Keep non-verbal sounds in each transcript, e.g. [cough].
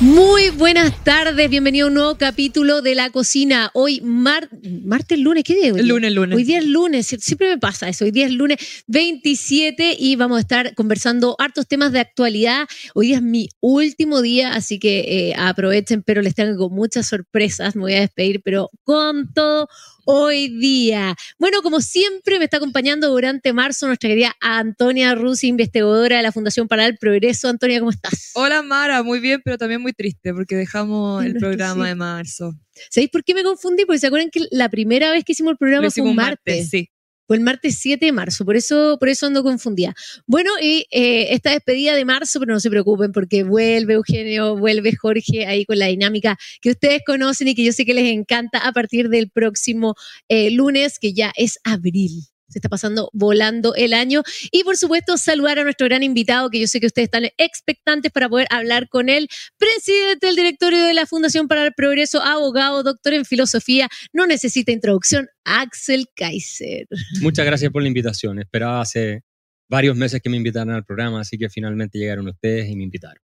Muy buenas tardes, bienvenido a un nuevo capítulo de La Cocina. Hoy, mar martes, lunes, ¿qué día? Hoy? Lunes, lunes. Hoy día es lunes, siempre me pasa eso. Hoy día es lunes 27 y vamos a estar conversando hartos temas de actualidad. Hoy día es mi último día, así que eh, aprovechen, pero les tengo muchas sorpresas. Me voy a despedir, pero con todo hoy día. Bueno, como siempre, me está acompañando durante marzo nuestra querida Antonia Rusi, investigadora de la Fundación para el Progreso. Antonia, ¿cómo estás? Hola, Mara, muy bien, pero también muy triste porque dejamos el programa de marzo. ¿Sabéis por qué me confundí? Porque se acuerdan que la primera vez que hicimos el programa fue un martes. Sí. El martes 7 de marzo, por eso, por eso ando confundida. Bueno, y eh, esta despedida de marzo, pero no se preocupen porque vuelve Eugenio, vuelve Jorge ahí con la dinámica que ustedes conocen y que yo sé que les encanta a partir del próximo eh, lunes, que ya es abril. Se está pasando volando el año. Y por supuesto, saludar a nuestro gran invitado, que yo sé que ustedes están expectantes para poder hablar con él, presidente del directorio de la Fundación para el Progreso, abogado, doctor en filosofía. No necesita introducción, Axel Kaiser. Muchas gracias por la invitación. Esperaba hace varios meses que me invitaran al programa, así que finalmente llegaron ustedes y me invitaron.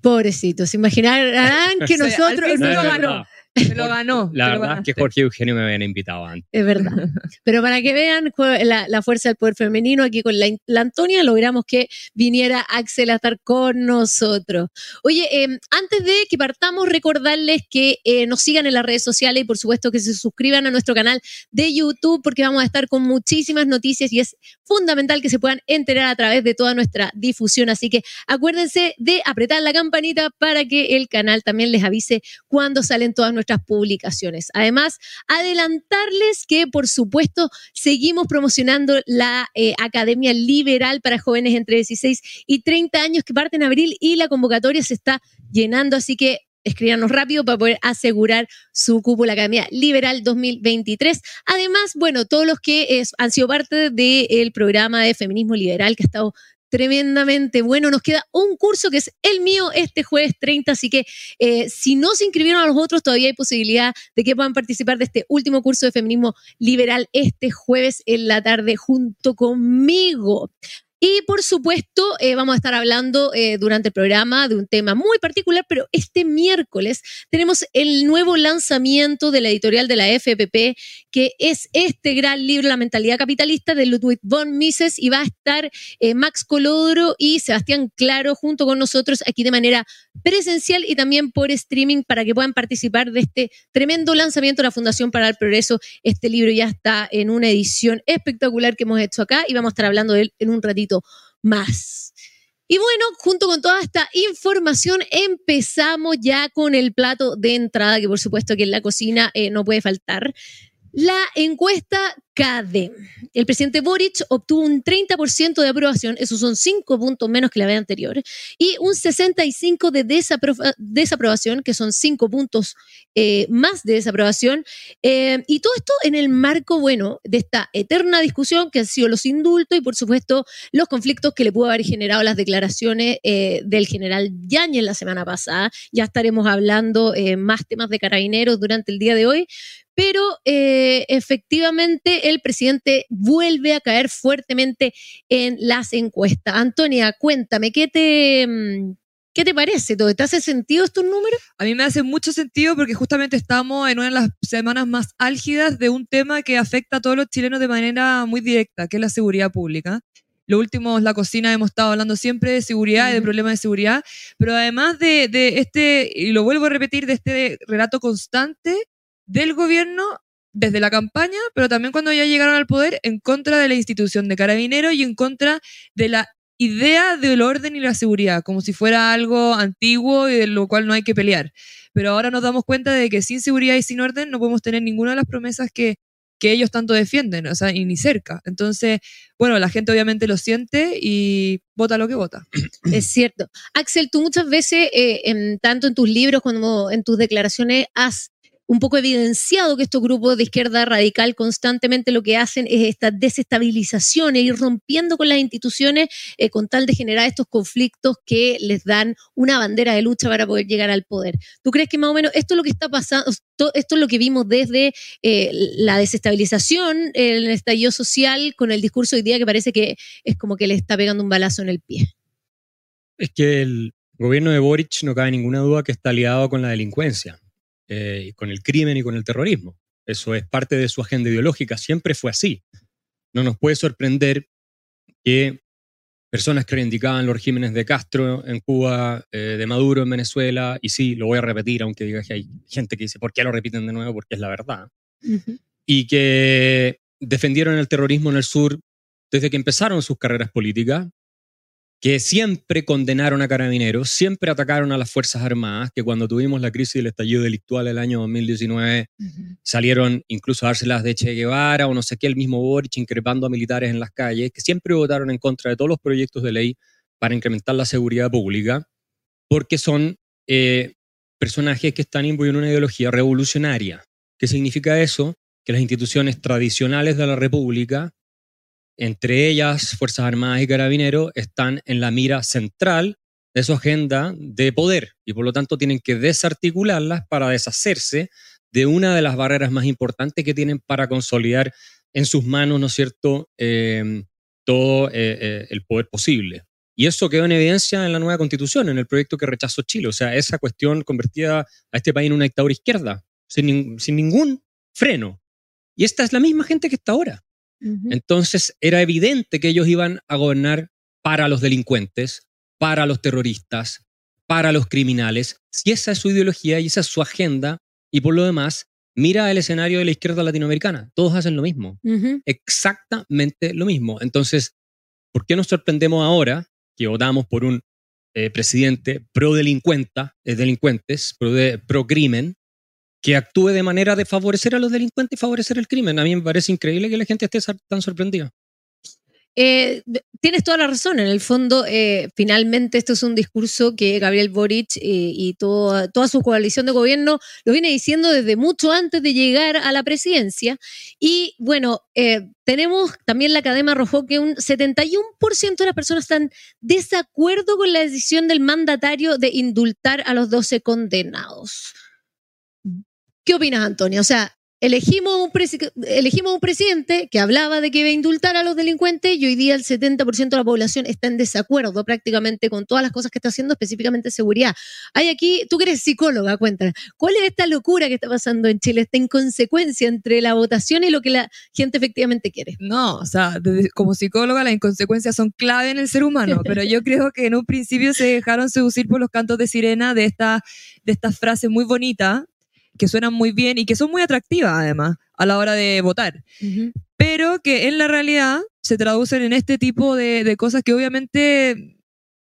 Pobrecitos, imaginarán [laughs] que nosotros... [laughs] se lo ganó. La verdad es que Jorge y Eugenio me habían invitado antes. Es verdad. Pero para que vean la, fuerza del poder femenino, aquí con la, Antonia logramos que viniera Axel a estar con nosotros. Oye, em, antes de que partamos, recordarles que eh, nos sigan en las redes sociales y por supuesto que se suscriban a nuestro canal de YouTube porque vamos a estar con muchísimas noticias y es fundamental que se puedan enterar a través de toda nuestra difusión. Así que acuérdense de apretar la campanita para que el canal también les avise cuando salen todas nuestras publicaciones. Además, adelantarles que, por supuesto, seguimos promocionando la eh, Academia Liberal para jóvenes entre 16 y 30 años que parte en abril y la convocatoria se está llenando, así que escríbanos rápido para poder asegurar su cupo la Academia Liberal 2023. Además, bueno, todos los que han sido parte del programa de feminismo liberal que ha estado tremendamente bueno. Nos queda un curso que es el mío este jueves 30, así que eh, si no se inscribieron a los otros, todavía hay posibilidad de que puedan participar de este último curso de feminismo liberal este jueves en la tarde junto conmigo. Y por supuesto, eh, vamos a estar hablando eh, durante el programa de un tema muy particular, pero este miércoles tenemos el nuevo lanzamiento de la editorial de la FPP, que es este gran libro, La mentalidad capitalista, de Ludwig von Mises, y va a estar eh, Max Colodro y Sebastián Claro junto con nosotros aquí de manera presencial y también por streaming para que puedan participar de este tremendo lanzamiento de la Fundación para el Progreso. Este libro ya está en una edición espectacular que hemos hecho acá y vamos a estar hablando de él en un ratito más. Y bueno, junto con toda esta información, empezamos ya con el plato de entrada, que por supuesto que en la cocina eh, no puede faltar. La encuesta CADE. El presidente Boric obtuvo un 30% de aprobación, esos son 5 puntos menos que la vez anterior, y un 65% de desaprobación, que son 5 puntos eh, más de desaprobación. Eh, y todo esto en el marco, bueno, de esta eterna discusión que han sido los indultos y, por supuesto, los conflictos que le pudo haber generado las declaraciones eh, del general Yañez la semana pasada. Ya estaremos hablando más temas de carabineros durante el día de hoy, pero efectivamente el presidente vuelve a caer fuertemente en las encuestas. Antonia, cuéntame, ¿qué te, mm, ¿Qué te parece todo? ¿Te hace sentido estos números? A mí me hace mucho sentido porque justamente estamos en una de las semanas más álgidas de un tema que afecta a todos los chilenos de manera muy directa, que es la seguridad pública. Lo último, la cocina, hemos estado hablando siempre de seguridad y de problemas de seguridad, pero además de, de este, y lo vuelvo a repetir, de este relato constante del gobierno desde la campaña, pero también cuando ya llegaron al poder, en contra de la institución de carabineros y en contra de la idea del orden y la seguridad, como si fuera algo antiguo y de lo cual no hay que pelear. Pero ahora nos damos cuenta de que sin seguridad y sin orden no podemos tener ninguna de las promesas que, que ellos tanto defienden, o sea, y ni cerca. Entonces, bueno, la gente obviamente lo siente y vota lo que vota. [clears throat] Es cierto. Axel, tú muchas veces, eh, tanto en tus libros como en tus declaraciones, has un poco evidenciado que estos grupos de izquierda radical constantemente lo que hacen es esta desestabilización e ir rompiendo con las instituciones eh, con tal de generar estos conflictos que les dan una bandera de lucha para poder llegar al poder. ¿Tú crees que más o menos esto es lo que está pasando, esto es lo que vimos desde eh, la desestabilización, el estallido social, con el discurso hoy día que parece que es como que le está pegando un balazo en el pie? Es que el, El gobierno de Boric no cabe ninguna duda que está aliado con la delincuencia, eh, con el crimen y con el terrorismo. Eso es parte de su agenda ideológica, siempre fue así. No nos puede sorprender que personas que reivindicaban los regímenes de Castro en Cuba, eh, de Maduro en Venezuela, y sí, lo voy a repetir, aunque diga que hay gente que dice, ¿por qué lo repiten de nuevo? Porque es la verdad. Y que defendieron el terrorismo en el sur desde que empezaron sus carreras políticas, que siempre condenaron a carabineros, siempre atacaron a las Fuerzas Armadas, que cuando tuvimos la crisis del estallido delictual el año 2019 salieron incluso a dárselas de Che Guevara o no sé qué, el mismo Boric increpando a militares en las calles, que siempre votaron en contra de todos los proyectos de ley para incrementar la seguridad pública, porque son eh, personajes que están imbuidos en una ideología revolucionaria. ¿Qué significa eso? Que las instituciones tradicionales de la República entre ellas Fuerzas Armadas y Carabineros, están en la mira central de su agenda de poder y por lo tanto tienen que desarticularlas para deshacerse de una de las barreras más importantes que tienen para consolidar en sus manos, ¿no es cierto?, em, todo eh, eh, el poder posible. Y eso quedó en evidencia en la nueva constitución, en el proyecto que rechazó Chile. O sea, esa cuestión convertía a este país en una dictadura izquierda, sin, sin ningún freno. Y esta es la misma gente que está ahora. Entonces era evidente que ellos iban a gobernar para los delincuentes, para los terroristas, para los criminales. Si esa es su ideología y esa es su agenda, y por lo demás, mira el escenario de la izquierda latinoamericana. Todos hacen lo mismo. Exactamente lo mismo. Entonces, ¿por qué nos sorprendemos ahora que votamos por un eh, presidente pro delincuenta, eh, delincuentes, pro, de, pro crimen, que actúe de manera de favorecer a los delincuentes y favorecer el crimen. A mí me parece increíble que la gente esté tan sorprendida. Eh, tienes toda la razón. En el fondo, eh, finalmente, esto es un discurso que Gabriel Boric eh, y toda, su coalición de gobierno lo viene diciendo desde mucho antes de llegar a la presidencia. Y bueno, tenemos también la cadena arrojó que un 71% de las personas están desacuerdo con la decisión del mandatario de indultar a los 12 condenados. ¿Qué opinas, Antonio? O sea, elegimos un, elegimos un presidente que hablaba de que iba a indultar a los delincuentes y hoy día el 70% de la población está en desacuerdo prácticamente con todas las cosas que está haciendo, específicamente seguridad. Hay aquí, tú que eres psicóloga, cuéntanos, ¿cuál es esta locura que está pasando en Chile, esta inconsecuencia entre la votación y lo que la gente efectivamente quiere? No, o sea, como psicóloga las inconsecuencias son clave en el ser humano, [laughs] pero yo creo que en un principio se dejaron seducir por los cantos de sirena de esta, de esta frase muy bonita que suenan muy bien y que son muy atractivas además a la hora de votar, pero que en la realidad se traducen en este tipo de, cosas que obviamente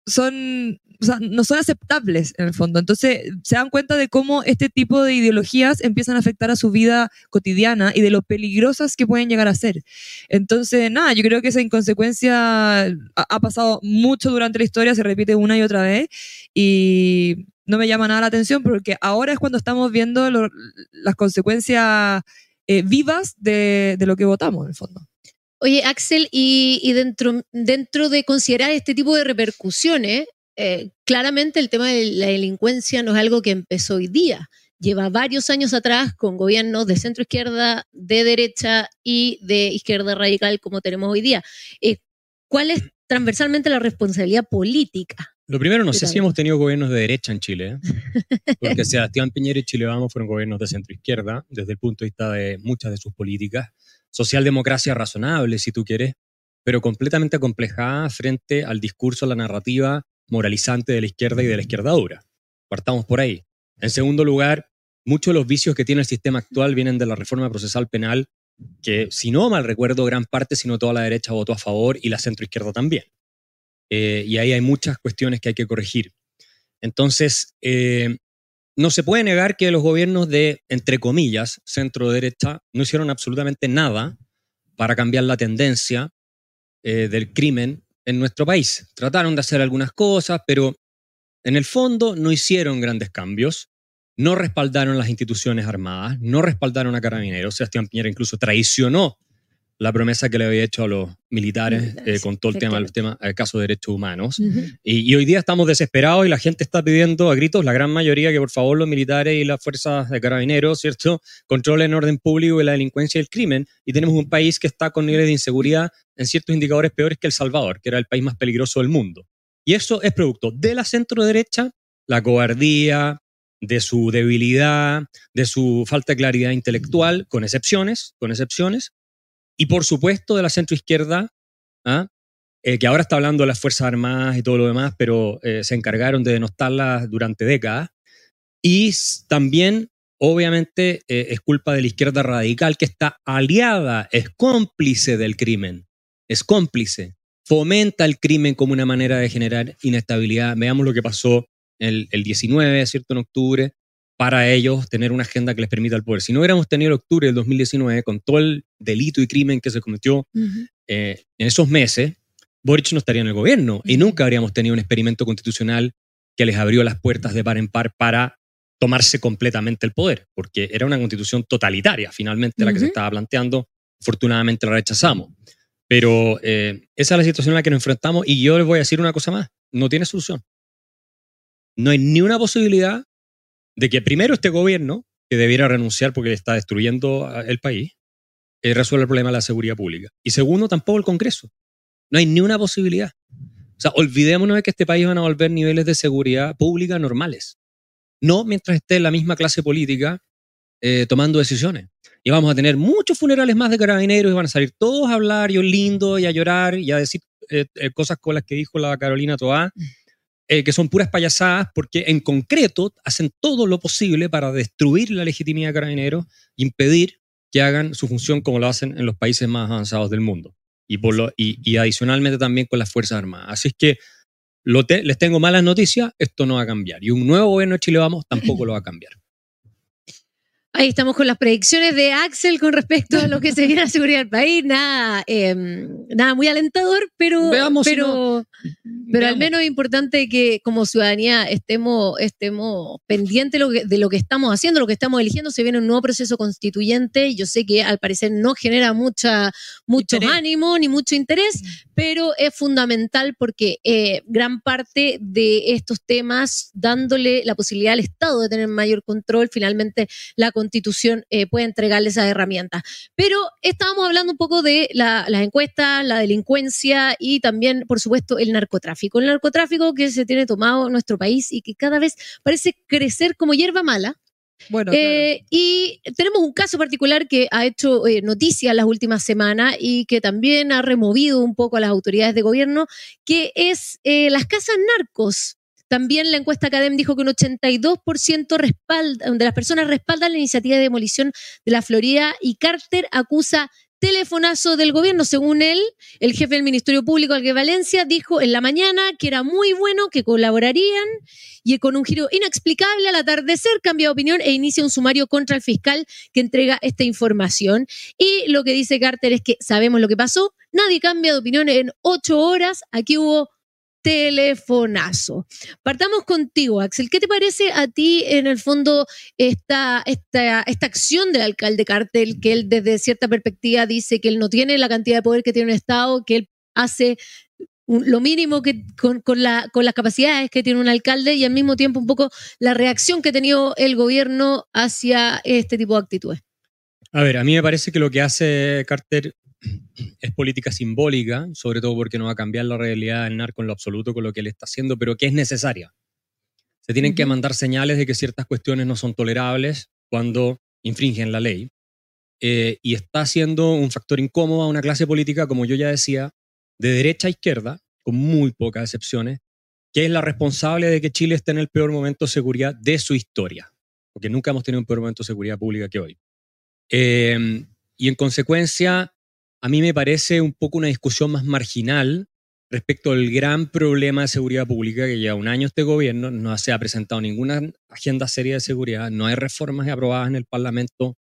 son, o sea, no son aceptables en el fondo. Entonces se dan cuenta de cómo este tipo de ideologías empiezan a afectar a su vida cotidiana y de lo peligrosas que pueden llegar a ser. Entonces, nada, yo creo que esa inconsecuencia ha, ha pasado mucho durante la historia, se repite una y otra vez y no me llama nada la atención porque ahora es cuando estamos viendo las consecuencias eh, vivas de, lo que votamos, en el fondo. Oye, Axel, y, dentro, de considerar este tipo de repercusiones, eh, claramente el tema de la delincuencia no es algo que empezó hoy día. Lleva varios años atrás con gobiernos de centro izquierda, de derecha y de izquierda radical como tenemos hoy día. Eh, ¿Cuál es transversalmente la responsabilidad política lo primero, no sé si hemos tenido gobiernos de derecha en Chile, ¿eh? [laughs] porque Sebastián Piñera y Chile Vamos fueron gobiernos de centro izquierda, desde el punto de vista de muchas de sus políticas. Socialdemocracia razonable, si tú quieres, pero completamente acomplejada frente al discurso, a la narrativa moralizante de la izquierda y de la izquierda dura. Partamos por ahí. En segundo lugar, muchos de los vicios que tiene el sistema actual vienen de la reforma procesal penal, que si no mal recuerdo, gran parte, si no toda la derecha votó a favor y la centro izquierda también. Eh, y ahí hay muchas cuestiones que hay que corregir. Entonces, eh, no se puede negar que los gobiernos de, entre comillas, centro-derecha, no hicieron absolutamente nada para cambiar la tendencia eh, del crimen en nuestro país. Trataron de hacer algunas cosas, pero en el fondo no hicieron grandes cambios, no respaldaron las instituciones armadas, no respaldaron a carabineros. Sebastián Piñera incluso traicionó la promesa que le había hecho a los militares eh, con todo el tema, el tema el caso de derechos humanos. y, hoy día estamos desesperados y la gente está pidiendo a gritos, la gran mayoría, que por favor los militares y las fuerzas de carabineros, ¿cierto?, controlen el orden público y la delincuencia y el crimen. Y tenemos un país que está con niveles de inseguridad en ciertos indicadores peores que El Salvador, que era el país más peligroso del mundo. Y eso es producto de la centro derecha, la cobardía, de su debilidad, de su falta de claridad intelectual, con excepciones, con excepciones, y por supuesto de la centro izquierda, ¿ah? eh, que ahora está hablando de las Fuerzas Armadas y todo lo demás, pero eh, se encargaron de denostarlas durante décadas. Y también, obviamente, eh, es culpa de la izquierda radical que está aliada, es cómplice del crimen, es cómplice, fomenta el crimen como una manera de generar inestabilidad. Veamos lo que pasó el, el 19, ¿cierto? En octubre, para ellos tener una agenda que les permita el poder. Si no hubiéramos tenido el octubre del 2019, con todo el delito y crimen que se cometió en esos meses, Boric no estaría en el gobierno y nunca habríamos tenido un experimento constitucional que les abrió las puertas de par en par para tomarse completamente el poder, porque era una constitución totalitaria, finalmente, la que se estaba planteando. Afortunadamente la rechazamos. Pero eh, esa es la situación en la que nos enfrentamos y yo les voy a decir una cosa más, no tiene solución. No hay ni una posibilidad de que primero este gobierno, que debiera renunciar porque está destruyendo el país, eh, resuelva el problema de la seguridad pública. Y segundo, tampoco el Congreso. No hay ni una posibilidad. O sea, olvidémonos de que este país van a volver niveles de seguridad pública normales. No mientras esté la misma clase política eh, tomando decisiones. Y vamos a tener muchos funerales más de carabineros y van a salir todos a hablar y lindo y a llorar y a decir eh, eh, cosas con las que dijo la Carolina Toá, que son puras payasadas porque en concreto hacen todo lo posible para destruir la legitimidad de carabineros impedir que hagan su función como lo hacen en los países más avanzados del mundo y, por lo, y, adicionalmente también con las Fuerzas Armadas. Así es que les tengo malas noticias, esto no va a cambiar. Y un nuevo gobierno de Chile Vamos tampoco lo va a cambiar. Ahí estamos con las predicciones de Axel con respecto a lo que se viene a seguridad del país. Nada, em, nada muy alentador, pero, pero, pero al menos es importante que como ciudadanía estemos, estemos pendientes de lo, que, estamos haciendo, lo que estamos eligiendo. Se viene un nuevo proceso constituyente. Yo sé que al parecer no genera mucha, mucho ánimo ni mucho interés, pero es fundamental porque eh, gran parte de estos temas, dándole la posibilidad al Estado de tener mayor control, finalmente la constitución eh, puede entregarle esas herramientas. Pero estábamos hablando un poco de las encuestas, la delincuencia y también, por supuesto, el narcotráfico. El narcotráfico que se tiene tomado nuestro país y que cada vez parece crecer como hierba mala. Eh, Y tenemos un caso particular que ha hecho eh, noticia las últimas semanas y que también ha removido un poco a las autoridades de gobierno, que es las casas narcos. También la encuesta Academ dijo que un 82% respalda, de las personas respaldan la iniciativa de demolición de la Florida y Carter acusa telefonazo del gobierno. Según él, el jefe del Ministerio Público, Alque Valencia, dijo en la mañana que era muy bueno, que colaborarían y con un giro inexplicable al atardecer cambia de opinión e inicia un sumario contra el fiscal que entrega esta información. Y lo que dice Carter es que sabemos lo que pasó, nadie cambia de opinión en ocho horas, aquí hubo telefonazo. Partamos contigo, Axel. ¿Qué te parece a ti, en el fondo, esta, esta, esta acción del alcalde Cartel, que él desde cierta perspectiva dice que él no tiene la cantidad de poder que tiene un Estado, que él hace lo mínimo que con, la, con las capacidades que tiene un alcalde y al mismo tiempo un poco la reacción que ha tenido el gobierno hacia este tipo de actitudes? A ver, a mí me parece que lo que hace Carter [clears throat] es política simbólica, sobre todo porque no va a cambiar la realidad del narco en lo absoluto con lo que él está haciendo, pero que es necesaria. Se tienen que mandar señales de que ciertas cuestiones no son tolerables cuando infringen la ley. Eh, y está siendo un factor incómodo a una clase política, como yo ya decía, de derecha a izquierda, con muy pocas excepciones, que es la responsable de que Chile esté en el peor momento de seguridad de su historia, porque nunca hemos tenido un peor momento de seguridad pública que hoy. Eh, y en consecuencia, a mí me parece un poco una discusión más marginal respecto al gran problema de seguridad pública que lleva un año este gobierno, no se ha presentado ninguna agenda seria de seguridad, no hay reformas aprobadas en el Parlamento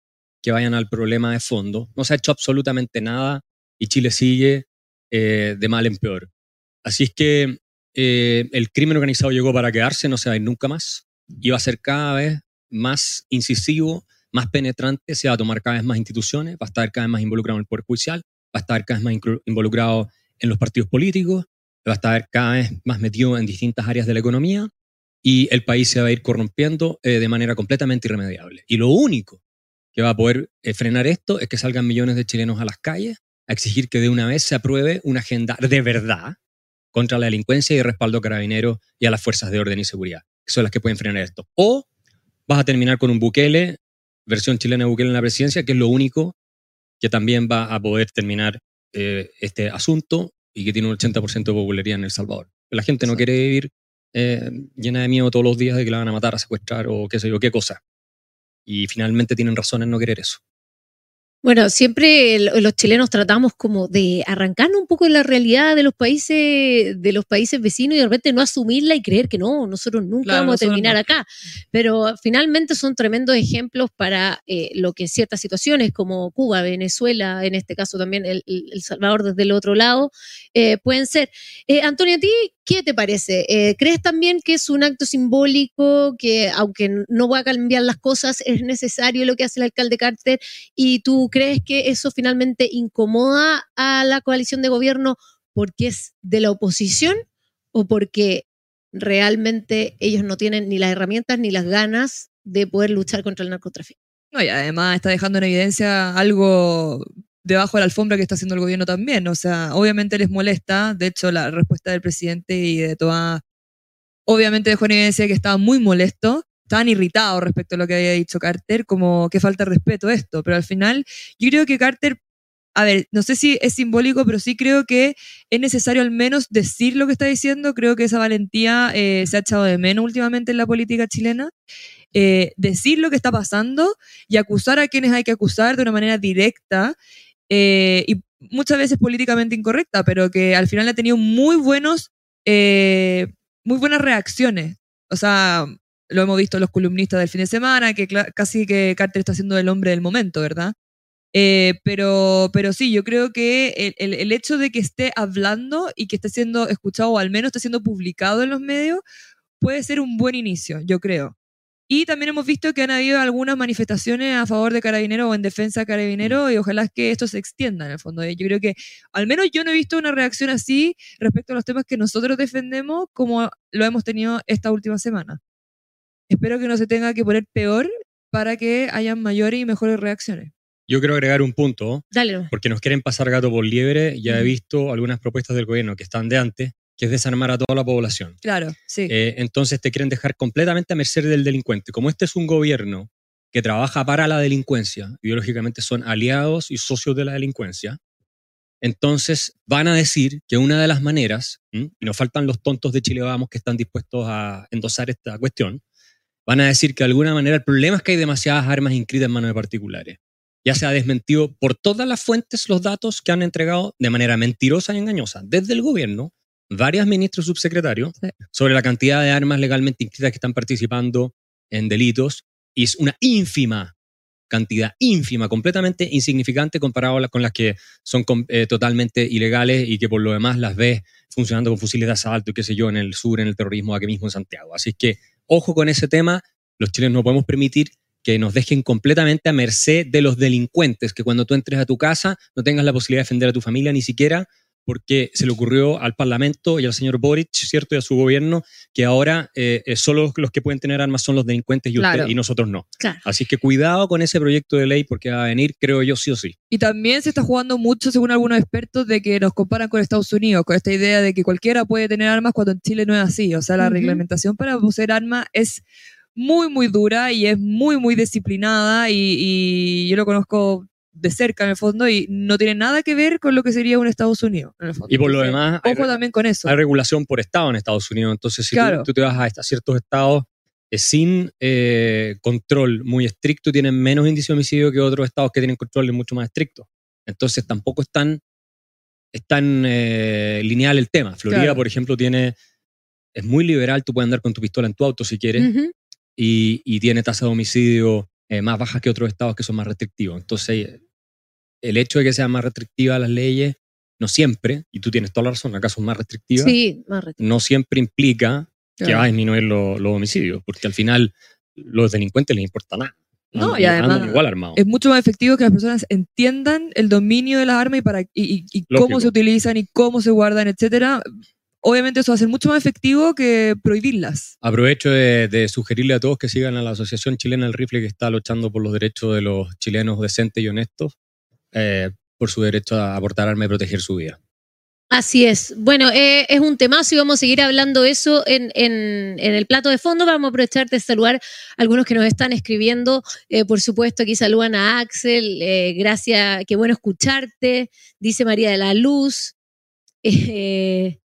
que vayan al problema de fondo, no se ha hecho absolutamente nada y Chile sigue eh, de mal en peor. Así es que eh, el crimen organizado llegó para quedarse, no se va a ir nunca más y va a ser cada vez más incisivo más penetrante, se va a tomar cada vez más instituciones, va a estar cada vez más involucrado en el Poder Judicial, va a estar cada vez más involucrado en los partidos políticos, va a estar cada vez más metido en distintas áreas de la economía y el país se va a ir corrompiendo eh, de manera completamente irremediable. Y lo único que va a poder eh, frenar esto es que salgan millones de chilenos a las calles a exigir que de una vez se apruebe una agenda de verdad, contra la delincuencia y respaldo a carabineros y a las fuerzas de orden y seguridad, que son las que pueden frenar esto. O vas a terminar con un Bukele, versión chilena de Bukele en la presidencia, que es lo único que también va a poder terminar eh, este asunto y que tiene un 80% de popularidad en El Salvador. La gente no quiere vivir eh, llena de miedo todos los días de que la van a matar, a secuestrar o qué sé yo, qué cosa. Y finalmente tienen razón en no querer eso. Bueno, siempre los chilenos tratamos como de arrancarnos un poco de la realidad de los países, de los países vecinos y de repente no asumirla y creer que no, nosotros nunca vamos a terminar acá. Pero finalmente son tremendos ejemplos para eh, lo que en ciertas situaciones como Cuba, Venezuela, en este caso también El, Salvador desde el otro lado, eh, pueden ser. Eh, Antonio, ¿a ti qué te parece? ¿Crees también que es un acto simbólico, que aunque no va a cambiar las cosas, [laughs] es necesario lo que hace el alcalde Carter y tú crees que eso finalmente incomoda a la coalición de gobierno porque es de la oposición o porque realmente ellos no tienen ni las herramientas ni las ganas de poder luchar contra el narcotráfico? No, y además está dejando en evidencia algo debajo de la alfombra que está haciendo el gobierno también. O sea, obviamente les molesta. De hecho, la respuesta del presidente y de toda. Obviamente dejó en evidencia que estaba muy molesto tan irritado respecto a lo que había dicho Carter, como que falta respeto esto, pero al final yo creo que Carter, a ver, no sé si es simbólico, pero sí creo que es necesario al menos decir lo que está diciendo, creo que esa valentía eh, se ha echado de menos últimamente en la política chilena. Eh, decir lo que está pasando y acusar a quienes hay que acusar de una manera directa eh, y muchas veces políticamente incorrecta, pero que al final ha tenido muy buenos, muy buenas reacciones. O sea, lo hemos visto los columnistas del fin de semana, que casi que Carter está siendo el hombre del momento, ¿verdad? Eh, pero, pero sí, yo creo que el, el, hecho de que esté hablando y que esté siendo escuchado, o al menos esté siendo publicado en los medios, puede ser un buen inicio, yo creo. Y también hemos visto que han habido algunas manifestaciones a favor de Carabinero o en defensa de Carabinero y ojalá que esto se extienda en el fondo. Yo creo que al menos yo no he visto una reacción así respecto a los temas que nosotros defendemos como lo hemos tenido esta última semana. Espero que no se tenga que poner peor para que hayan mayores y mejores reacciones. Yo quiero agregar un punto, Dale. porque nos quieren pasar gato por liebre. Ya he visto algunas propuestas del gobierno que están de antes, que es desarmar a toda la población. Claro, sí. Eh, entonces te quieren dejar completamente a merced del delincuente. Como este es un gobierno que trabaja para la delincuencia, ideológicamente son aliados y socios de la delincuencia, entonces van a decir que una de las maneras, y nos faltan los tontos de Chile Vamos que están dispuestos a endosar esta cuestión, van a decir que de alguna manera el problema es que hay demasiadas armas inscritas en manos de particulares. Ya se ha desmentido por todas las fuentes los datos que han entregado de manera mentirosa y engañosa desde el gobierno, varios ministros subsecretarios, sobre la cantidad de armas legalmente inscritas que están participando en delitos. Y es una ínfima cantidad, ínfima, completamente insignificante comparado con las que son eh, totalmente ilegales y que por lo demás las ves funcionando con fusiles de asalto y qué sé yo, en el sur, en el terrorismo, aquí mismo en Santiago. Así que ojo con ese tema, los chilenos no podemos permitir que nos dejen completamente a merced de los delincuentes, que cuando tú entres a tu casa no tengas la posibilidad de defender a tu familia ni siquiera porque se le ocurrió al Parlamento y al señor Boric, ¿cierto? Y a su gobierno, que ahora eh, eh, solo los que pueden tener armas son los delincuentes y, usted, y nosotros no. Así que cuidado con ese proyecto de ley porque va a venir, creo yo, sí o sí. Y también se está jugando mucho, según algunos expertos, de que nos comparan con Estados Unidos, con esta idea de que cualquiera puede tener armas cuando en Chile no es así. O sea, la reglamentación para poseer armas es muy, muy dura y es muy, muy disciplinada y, y yo lo conozco de cerca en el fondo y no tiene nada que ver con lo que sería un Estados Unidos. En el fondo. Y por lo demás, ojo también con eso. Hay regulación por estado en Estados Unidos, entonces si tú, te vas a, ciertos estados eh, sin eh, control muy estricto, tienen menos índice de homicidio que otros estados que tienen controles mucho más estrictos. Entonces tampoco es tan, es tan eh, lineal el tema. Florida, por ejemplo, tiene es muy liberal, tú puedes andar con tu pistola en tu auto si quieres, y, y, tiene tasa de homicidio más baja que otros estados que son más restrictivos. Entonces, el hecho de que sean más restrictivas las leyes, no siempre, y tú tienes toda la razón, acá son más restrictivas, no siempre implica que va a disminuir los homicidios, porque al final los delincuentes les importa nada. No, y además igual armado. es mucho más efectivo que las personas entiendan el dominio de las armas y, para, y, cómo se utilizan y cómo se guardan, etcétera. Obviamente eso va a ser mucho más efectivo que prohibirlas. Aprovecho de, de, sugerirle a todos que sigan a la Asociación Chilena del Rifle que está luchando por los derechos de los chilenos decentes y honestos. Eh, por su derecho a aportar arma y proteger su vida. Así es. Bueno, eh, es un temazo y vamos a seguir hablando eso en, el plato de fondo. Vamos a aprovechar de saludar a algunos que nos están escribiendo. Eh, por supuesto, aquí saludan a Axel. Gracias, qué bueno escucharte. Dice María de la Luz. [laughs]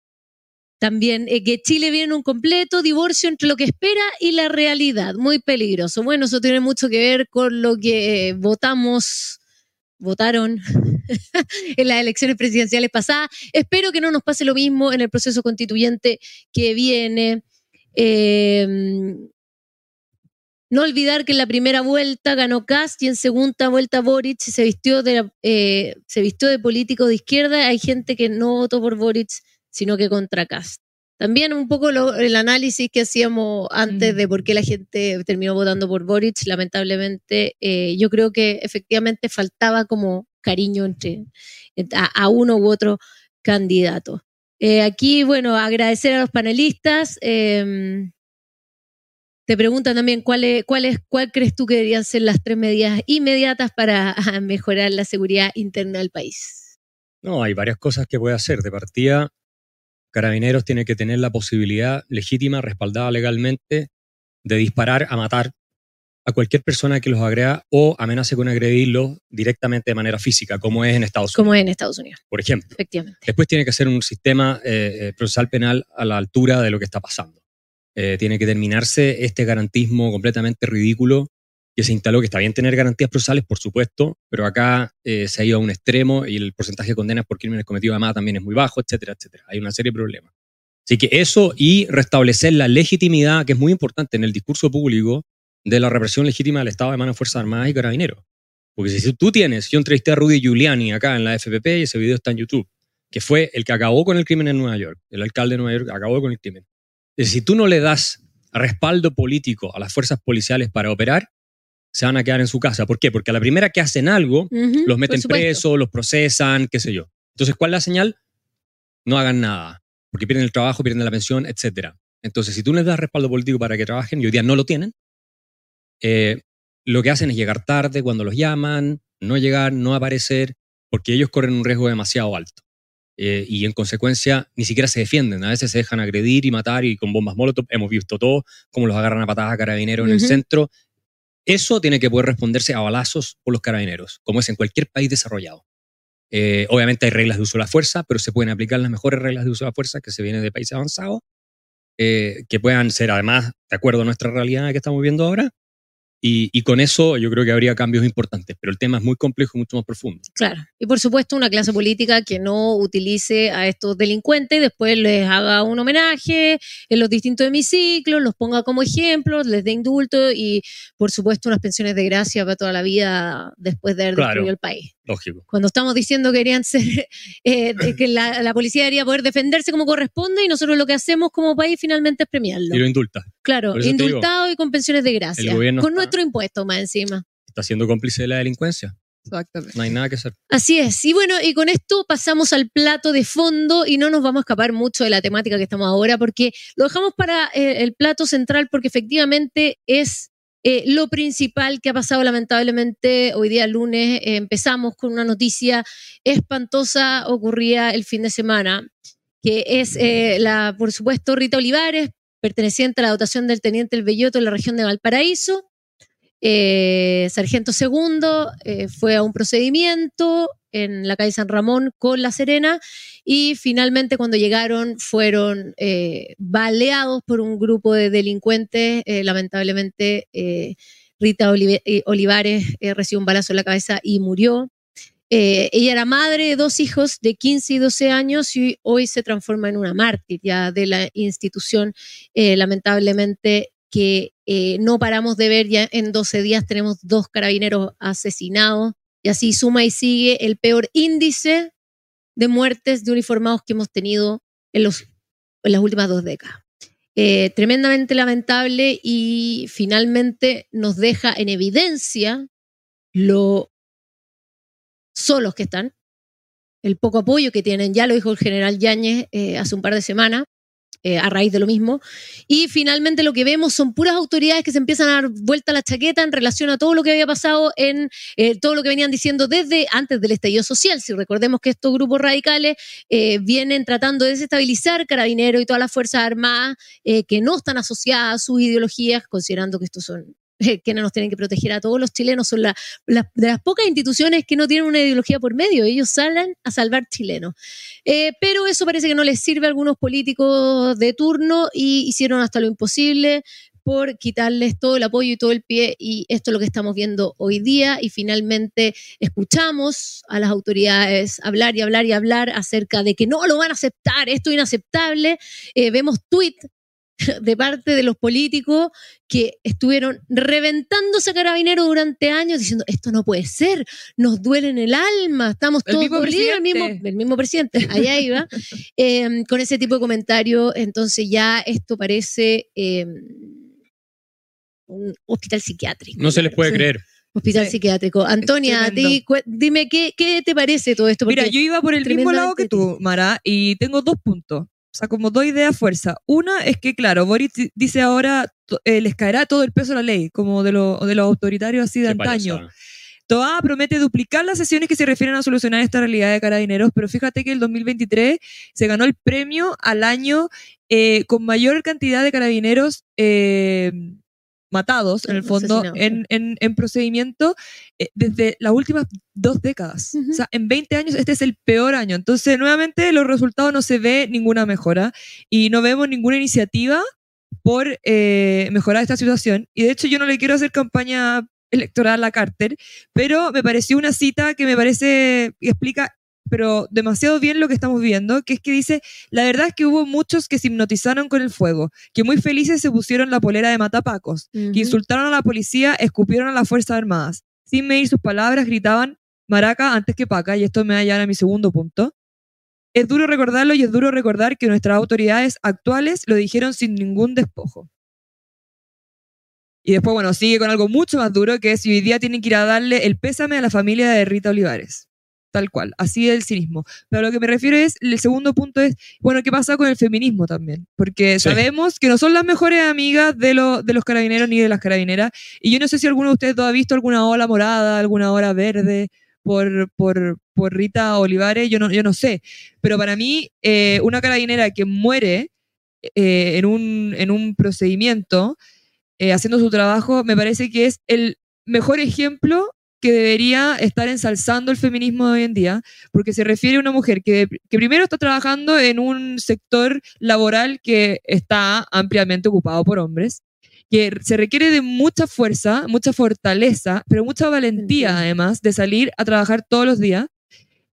También que Chile viene en un completo divorcio entre lo que espera y la realidad. Muy peligroso. Bueno, eso tiene mucho que ver con lo que votamos votaron [laughs] en las elecciones presidenciales pasadas. Espero que no nos pase lo mismo en el proceso constituyente que viene. Eh, no olvidar que en la primera vuelta ganó Cast y en segunda vuelta Boric se vistió de, eh, se vistió de político de izquierda. Hay gente que no votó por Boric, sino que contra Cast. También un poco lo, el análisis que hacíamos antes de por qué la gente terminó votando por Boric, lamentablemente, eh, yo creo que efectivamente faltaba como cariño entre a, a uno u otro candidato. Eh, aquí, bueno, agradecer a los panelistas. Eh, te preguntan también cuál, es, cuál, es, cuál crees tú que deberían ser las tres medidas inmediatas para [laughs] mejorar la seguridad interna del país. No, hay varias cosas que puede hacer. De partida, Carabineros tiene que tener la posibilidad legítima, respaldada legalmente, de disparar a matar a cualquier persona que los agrega o amenace con agredirlos directamente de manera física, como es en Estados Unidos. Como es en Estados Unidos. Por ejemplo. Efectivamente. Después tiene que ser un sistema eh, procesal penal a la altura de lo que está pasando. Eh, tiene que terminarse este garantismo completamente ridículo que se instaló, que está bien tener garantías procesales, por supuesto, pero acá eh, se ha ido a un extremo y el porcentaje de condenas por crímenes cometidos además también es muy bajo, etcétera, etcétera. Hay una serie de problemas. Así que eso y restablecer la legitimidad, que es muy importante en el discurso público, de la represión legítima del Estado de mano de Fuerzas Armadas y Carabineros. Porque si tú tienes, yo entrevisté a Rudy Giuliani acá en la FPP y ese video está en YouTube, que fue el que acabó con el crimen en Nueva York, el alcalde de Nueva York acabó con el crimen. Si tú no le das respaldo político a las fuerzas policiales para operar, se van a quedar en su casa. ¿Por qué? Porque a la primera que hacen algo, Uh -huh, los meten presos, los procesan, qué sé yo. Entonces, ¿cuál es la señal? No hagan nada, porque pierden el trabajo, pierden la pensión, etc. Entonces, si tú les das respaldo político para que trabajen y hoy día no lo tienen, eh, lo que hacen es llegar tarde cuando los llaman, no llegar, no aparecer, porque ellos corren un riesgo demasiado alto. Eh, y en consecuencia ni siquiera se defienden. A veces se dejan agredir y matar y con bombas molotov. Hemos visto todo, cómo los agarran a patadas a carabineros en Ujú. el centro. Eso tiene que poder responderse a balazos por los carabineros, como es en cualquier país desarrollado. Eh, obviamente hay reglas de uso de la fuerza, pero se pueden aplicar las mejores reglas de uso de la fuerza que se vienen de países avanzados, eh, que puedan ser además de acuerdo a nuestra realidad que estamos viendo ahora. Y, y con eso yo creo que habría cambios importantes, pero el tema es muy complejo y mucho más profundo. Claro. Y por supuesto, una clase política que no utilice a estos delincuentes y después les haga un homenaje en los distintos hemiciclos, los ponga como ejemplos, les dé indulto y, por supuesto, unas pensiones de gracia para toda la vida después de haber Claro. destruido el país. Lógico. Cuando estamos diciendo que querían ser, [laughs] eh, de que la, la policía debería poder defenderse como corresponde y nosotros lo que hacemos como país finalmente es premiarlo. Y lo indulta. Claro, digo, indultado y con pensiones de gracia. el gobierno Con está- nuestro impuesto más encima. Está siendo cómplice de la delincuencia. Exactamente. No hay nada que hacer. Así es. Y bueno, y con esto pasamos al plato de fondo y no nos vamos a escapar mucho de la temática que estamos ahora porque lo dejamos para eh, el plato central porque efectivamente es eh, lo principal que ha pasado lamentablemente hoy día lunes. eh, empezamos con una noticia espantosa ocurría el fin de semana, que es eh, la, por supuesto, Rita Olivares, perteneciente a la dotación del Teniente El Belloto en la región de Valparaíso. Sargento segundo fue a un procedimiento en la calle San Ramón con La Serena y finalmente cuando llegaron fueron eh, baleados por un grupo de delincuentes. Eh, lamentablemente eh, Rita Olivares recibió un balazo en la cabeza y murió. Ella era madre de dos hijos de 15 y 12 años y hoy se transforma en una mártir ya de la institución, lamentablemente que no paramos de ver ya en 12 días tenemos dos carabineros asesinados y así suma y sigue el peor índice de muertes de uniformados que hemos tenido en, los, en las últimas dos décadas. Eh, tremendamente lamentable y finalmente nos deja en evidencia lo solos que están, el poco apoyo que tienen, ya lo dijo el general Yáñez eh, hace un par de semanas, eh, a raíz de lo mismo. Y finalmente lo que vemos son puras autoridades que se empiezan a dar vuelta la chaqueta en relación a todo lo que había pasado en eh, todo lo que venían diciendo desde antes del estallido social. Si recordemos que estos grupos radicales eh, vienen tratando de desestabilizar carabineros y todas las Fuerzas Armadas que no están asociadas a sus ideologías, considerando que estos son quienes nos tienen que proteger a todos los chilenos, son de las pocas instituciones que no tienen una ideología por medio. Ellos salen a salvar chilenos. Eh, pero eso parece que no les sirve a algunos políticos de turno y hicieron hasta lo imposible por quitarles todo el apoyo y todo el pie y esto es lo que estamos viendo hoy día y finalmente escuchamos a las autoridades hablar y hablar y hablar acerca de que no lo van a aceptar, esto es inaceptable, eh, vemos tweets [laughs] de parte de los políticos que estuvieron reventándose a carabineros durante años diciendo esto no puede ser, nos duele en el alma, estamos todos dolidos, el mismo, el mismo presidente, [laughs] allá iba, em, con ese tipo de comentarios, entonces ya esto parece em, un hospital psiquiátrico. No se les puede creer. Hospital psiquiátrico. Antonia, dime ¿qué, ¿qué, te parece todo esto. Mira, yo iba por el mismo lado que tú, Mara, y tengo dos puntos. O sea, como dos ideas fuerza. Una es que, claro, Boris dice ahora eh, les caerá todo el peso de la ley, como de, lo, de los autoritarios así de antaño. Toa promete duplicar las sesiones que se refieren a solucionar esta realidad de carabineros, pero fíjate que el 2023 se ganó el premio al año eh, con mayor cantidad de carabineros eh, matados, en el fondo, en, en, procedimiento eh, desde las últimas dos décadas. O sea, en 20 años este es el peor año. Entonces, nuevamente, los resultados no se ve ninguna mejora y no vemos ninguna iniciativa por eh, mejorar esta situación. Y de hecho, yo no le quiero hacer campaña electoral a Carter, pero me pareció una cita que me parece y explica pero demasiado bien lo que estamos viendo, que es que dice, la verdad es que hubo muchos que se hipnotizaron con el fuego, que muy felices se pusieron la polera de matapacos, que insultaron a la policía, escupieron a las Fuerzas Armadas. Sin medir sus palabras, gritaban maraca antes que paca, y esto me va a llevar a mi segundo punto. Es duro recordarlo y es duro recordar que nuestras autoridades actuales lo dijeron sin ningún despojo. Y después, bueno, sigue con algo mucho más duro, que es si hoy día tienen que ir a darle el pésame a la familia de Rita Olivares tal cual, así es el cinismo. Pero lo que me refiero es, el segundo punto es, bueno, ¿qué pasa con el feminismo también? Porque sabemos que no son las mejores amigas de, de los carabineros ni de las carabineras, y yo no sé si alguno de ustedes ha visto alguna ola morada, alguna ola verde por, por, por Rita Olivares, yo no, yo no sé, pero para mí eh, una carabinera que muere eh, en, un, en un procedimiento, eh, haciendo su trabajo, me parece que es el mejor ejemplo que debería estar ensalzando el feminismo de hoy en día, porque se refiere a una mujer que, que, primero está trabajando en un sector laboral que está ampliamente ocupado por hombres, que se requiere de mucha fuerza, mucha fortaleza, pero mucha valentía además de salir a trabajar todos los días.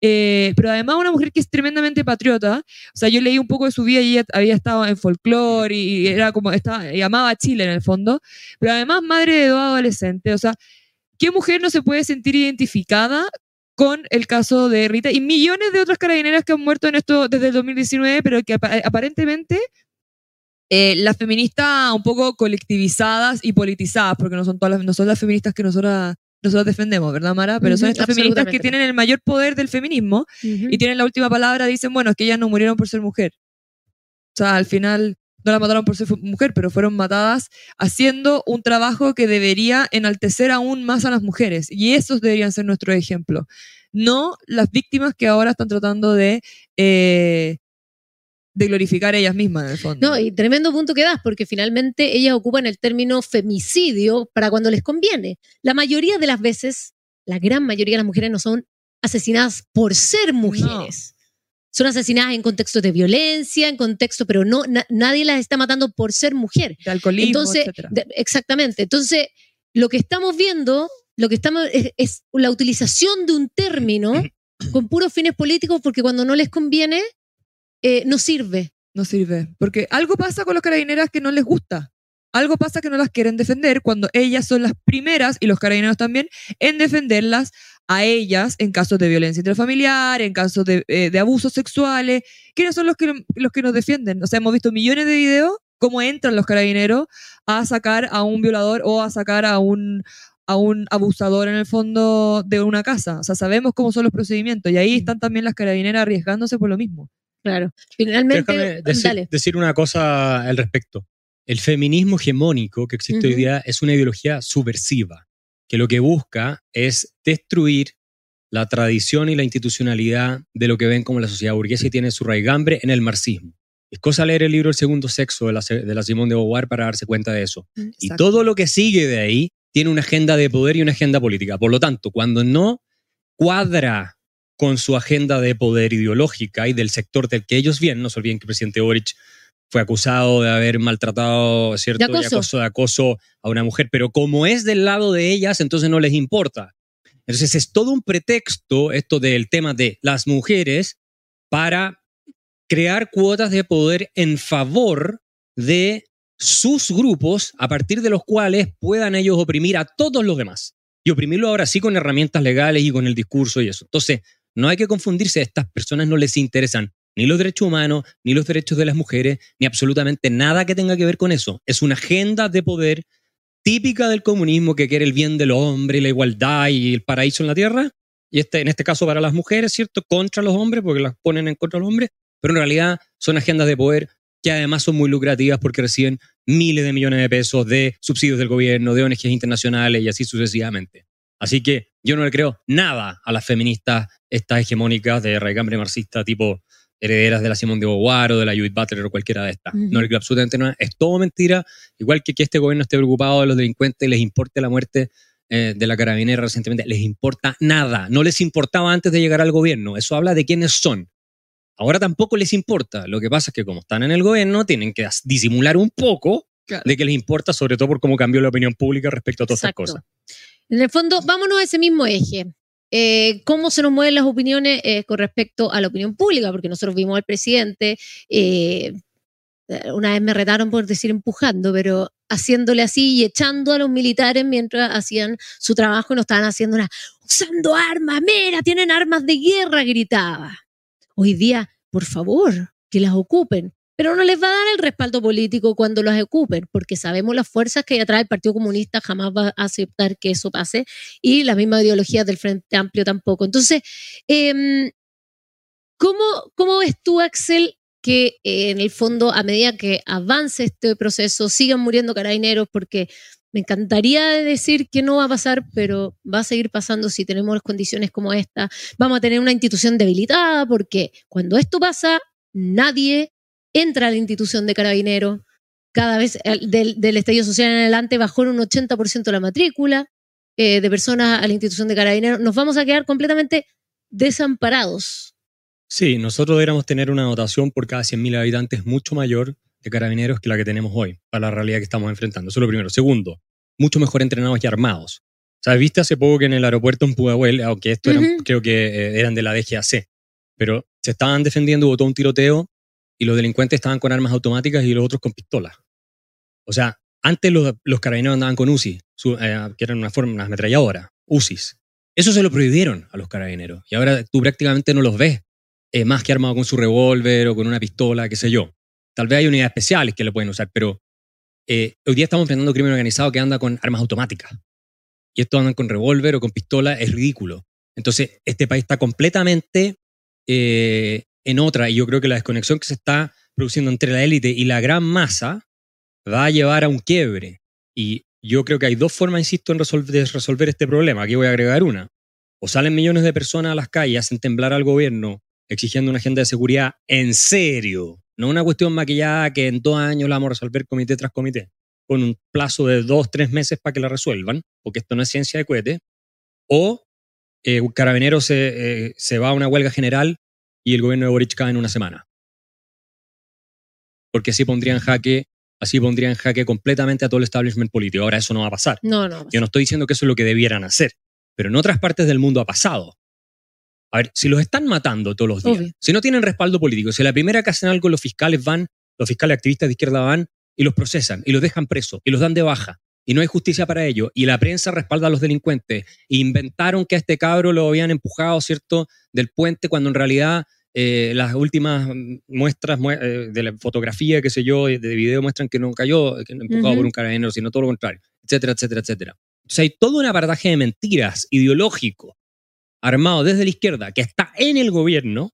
Eh, pero además una mujer que es tremendamente patriota, o sea, yo leí un poco de su vida y ella había estado en folclore y era como, estaba, y amaba a Chile en el fondo, pero además madre de dos adolescentes, o sea, ¿Qué mujer no se puede sentir identificada con el caso de Rita y millones de otras carabineras que han muerto en esto desde el 2019, pero que aparentemente eh, las feministas un poco colectivizadas y politizadas, porque no son todas las, no son las feministas que nosotras, nosotros defendemos, ¿verdad, Mara? Pero son estas feministas que tienen el mayor poder del feminismo y tienen la última palabra, dicen, bueno, es que ellas no murieron por ser mujer. O sea, al final no la mataron por ser mujer, pero fueron matadas haciendo un trabajo que debería enaltecer aún más a las mujeres. Y esos deberían ser nuestro ejemplo. No las víctimas que ahora están tratando de, eh, de glorificar ellas mismas, en el fondo. No, y tremendo punto que das, porque finalmente ellas ocupan el término femicidio para cuando les conviene. La mayoría de las veces, la gran mayoría de las mujeres no son asesinadas por ser mujeres son asesinadas en contextos de violencia, en contexto, pero no nadie las está matando por ser mujer. De alcoholismo, Entonces, exactamente. Entonces, lo que estamos viendo, lo que estamos es, la utilización de un término con puros fines políticos, porque cuando no les conviene, eh, no sirve. No sirve. Porque algo pasa con los carabineras que no les gusta. Algo pasa que no las quieren defender cuando ellas son las primeras, y los carabineros también, en defenderlas a ellas en casos de violencia intrafamiliar, en casos de, eh, de abusos sexuales. ¿Quiénes son los que, los que nos defienden? O sea, hemos visto millones de videos cómo entran los carabineros a sacar a un violador o a sacar a un, a un abusador en el fondo de una casa. O sea, sabemos cómo son los procedimientos y ahí están también las carabineras arriesgándose por lo mismo. Claro. Finalmente, Déjame decir, dale. decir una cosa al respecto. El feminismo hegemónico que existe hoy día es una ideología subversiva, que lo que busca es destruir la tradición y la institucionalidad de lo que ven como la sociedad burguesa y tiene su raigambre en el marxismo. Es cosa leer el libro El segundo sexo de la, de la Simone de Beauvoir para darse cuenta de eso. Y Exacto. todo lo que sigue de ahí tiene una agenda de poder y una agenda política. Por lo tanto, cuando no cuadra con su agenda de poder ideológica y del sector del que ellos vienen, no se olviden que el presidente Boric fue acusado de haber maltratado, ¿cierto? De acoso. Y acoso, de acoso a una mujer, pero como es del lado de ellas, entonces no les importa. Entonces es todo un pretexto esto del tema de las mujeres para crear cuotas de poder en favor de sus grupos a partir de los cuales puedan ellos oprimir a todos los demás. Y oprimirlo ahora sí con herramientas legales y con el discurso y eso. Entonces, no hay que confundirse, a estas personas no les interesan ni los derechos humanos, ni los derechos de las mujeres, ni absolutamente nada que tenga que ver con eso. Es una agenda de poder típica del comunismo que quiere el bien del hombre y la igualdad y el paraíso en la tierra. Y este, en este caso para las mujeres, ¿cierto? Contra los hombres, porque las ponen en contra de los hombres, pero en realidad son agendas de poder que además son muy lucrativas porque reciben miles de millones de pesos de subsidios del gobierno, de ONGs internacionales y así sucesivamente. Así que yo no le creo nada a las feministas, estas hegemónicas de raigambre marxista, tipo herederas de la Simone de Beauvoir o de la Judith Butler o cualquiera de estas. Ujú. No le creo absolutamente nada. Es todo mentira. Igual que que este gobierno esté preocupado de los delincuentes, les importe la muerte eh, de la carabinera recientemente, les importa nada. No les importaba antes de llegar al gobierno. Eso habla de quiénes son. Ahora tampoco les importa. Lo que pasa es que como están en el gobierno, tienen que disimular un poco Claro. de que les importa, sobre todo por cómo cambió la opinión pública respecto a todas Exacto. estas cosas. En el fondo, vámonos a ese mismo eje. Eh, ¿Cómo se nos mueven las opiniones eh, con respecto a la opinión pública? Porque nosotros vimos al presidente, eh, una vez me retaron por decir empujando, pero haciéndole así y echando a los militares mientras hacían su trabajo y no estaban haciendo nada. Usando armas, mira, tienen armas de guerra, gritaba. Hoy día, por favor, que las ocupen. Pero no les va a dar el respaldo político cuando las ocupen, porque sabemos las fuerzas que atrás. El Partido Comunista jamás va a aceptar que eso pase y la misma ideología del Frente Amplio tampoco. Entonces, em, ¿cómo, ¿cómo ves tú, Axel, que eh, en el fondo, a medida que avance este proceso, sigan muriendo carabineros? Porque me encantaría decir que no va a pasar, pero va a seguir pasando si tenemos las condiciones como esta. Vamos a tener una institución debilitada, porque cuando esto pasa, nadie entra a la institución de carabineros. Cada vez del, del estallido social en adelante bajó en un 80% la matrícula eh, de personas a la institución de carabineros. Nos vamos a quedar completamente desamparados. Sí, nosotros deberíamos tener una dotación por cada 100.000 habitantes mucho mayor de carabineros que la que tenemos hoy, para la realidad que estamos enfrentando. Eso es lo primero. Segundo, mucho mejor entrenados y armados. O sea, viste hace poco que en el aeropuerto en Pudahuel, aunque esto eran, creo que eh, eran de la DGAC, pero se estaban defendiendo, hubo todo un tiroteo y los delincuentes estaban con armas automáticas y los otros con pistolas. O sea, antes los, carabineros andaban con UCI, su- eh, que eran una forma, unas ametralladoras, UCIs. Eso se lo prohibieron a los carabineros y ahora tú prácticamente no los ves eh, más que armado con su revólver o con una pistola, qué sé yo. Tal vez hay unidades especiales que lo pueden usar, pero eh, hoy día estamos enfrentando crimen organizado que anda con armas automáticas. Y estos andan con revólver o con pistola, es ridículo. Entonces, este país está completamente en otra, y yo creo que la desconexión que se está produciendo entre la élite y la gran masa va a llevar a un quiebre. Y yo creo que hay dos formas, insisto, en resolver, de resolver este problema. Aquí voy a agregar una. O salen millones de personas a las calles, hacen temblar al gobierno exigiendo una agenda de seguridad en serio, no una cuestión maquillada que en dos años la vamos a resolver comité tras comité, con un plazo de dos, tres meses para que la resuelvan, porque esto no es ciencia de cohete, o eh, un carabinero se, eh, se va a una huelga general y el gobierno de Boric cae en una semana. Porque así pondría en jaque, así pondría en jaque completamente a todo el establishment político. Ahora eso no va a pasar. No, no. Yo no estoy diciendo que eso es lo que debieran hacer, pero en otras partes del mundo ha pasado. A ver, si los están matando todos los días, Obvio. si no tienen respaldo político, si la primera que hacen algo los fiscales van, los fiscales activistas de izquierda van y los procesan y los dejan presos y los dan de baja y no hay justicia para ello y la prensa respalda a los delincuentes inventaron que a este cabro lo habían empujado, ¿cierto?, del puente cuando en realidad eh, las últimas muestras mue- eh, de la fotografía, qué sé yo, de video muestran que no cayó, que no empujado por un carabinero, sino todo lo contrario, etcétera, etcétera, etcétera. O sea, hay todo un aparataje de mentiras ideológico armado desde la izquierda que está en el gobierno,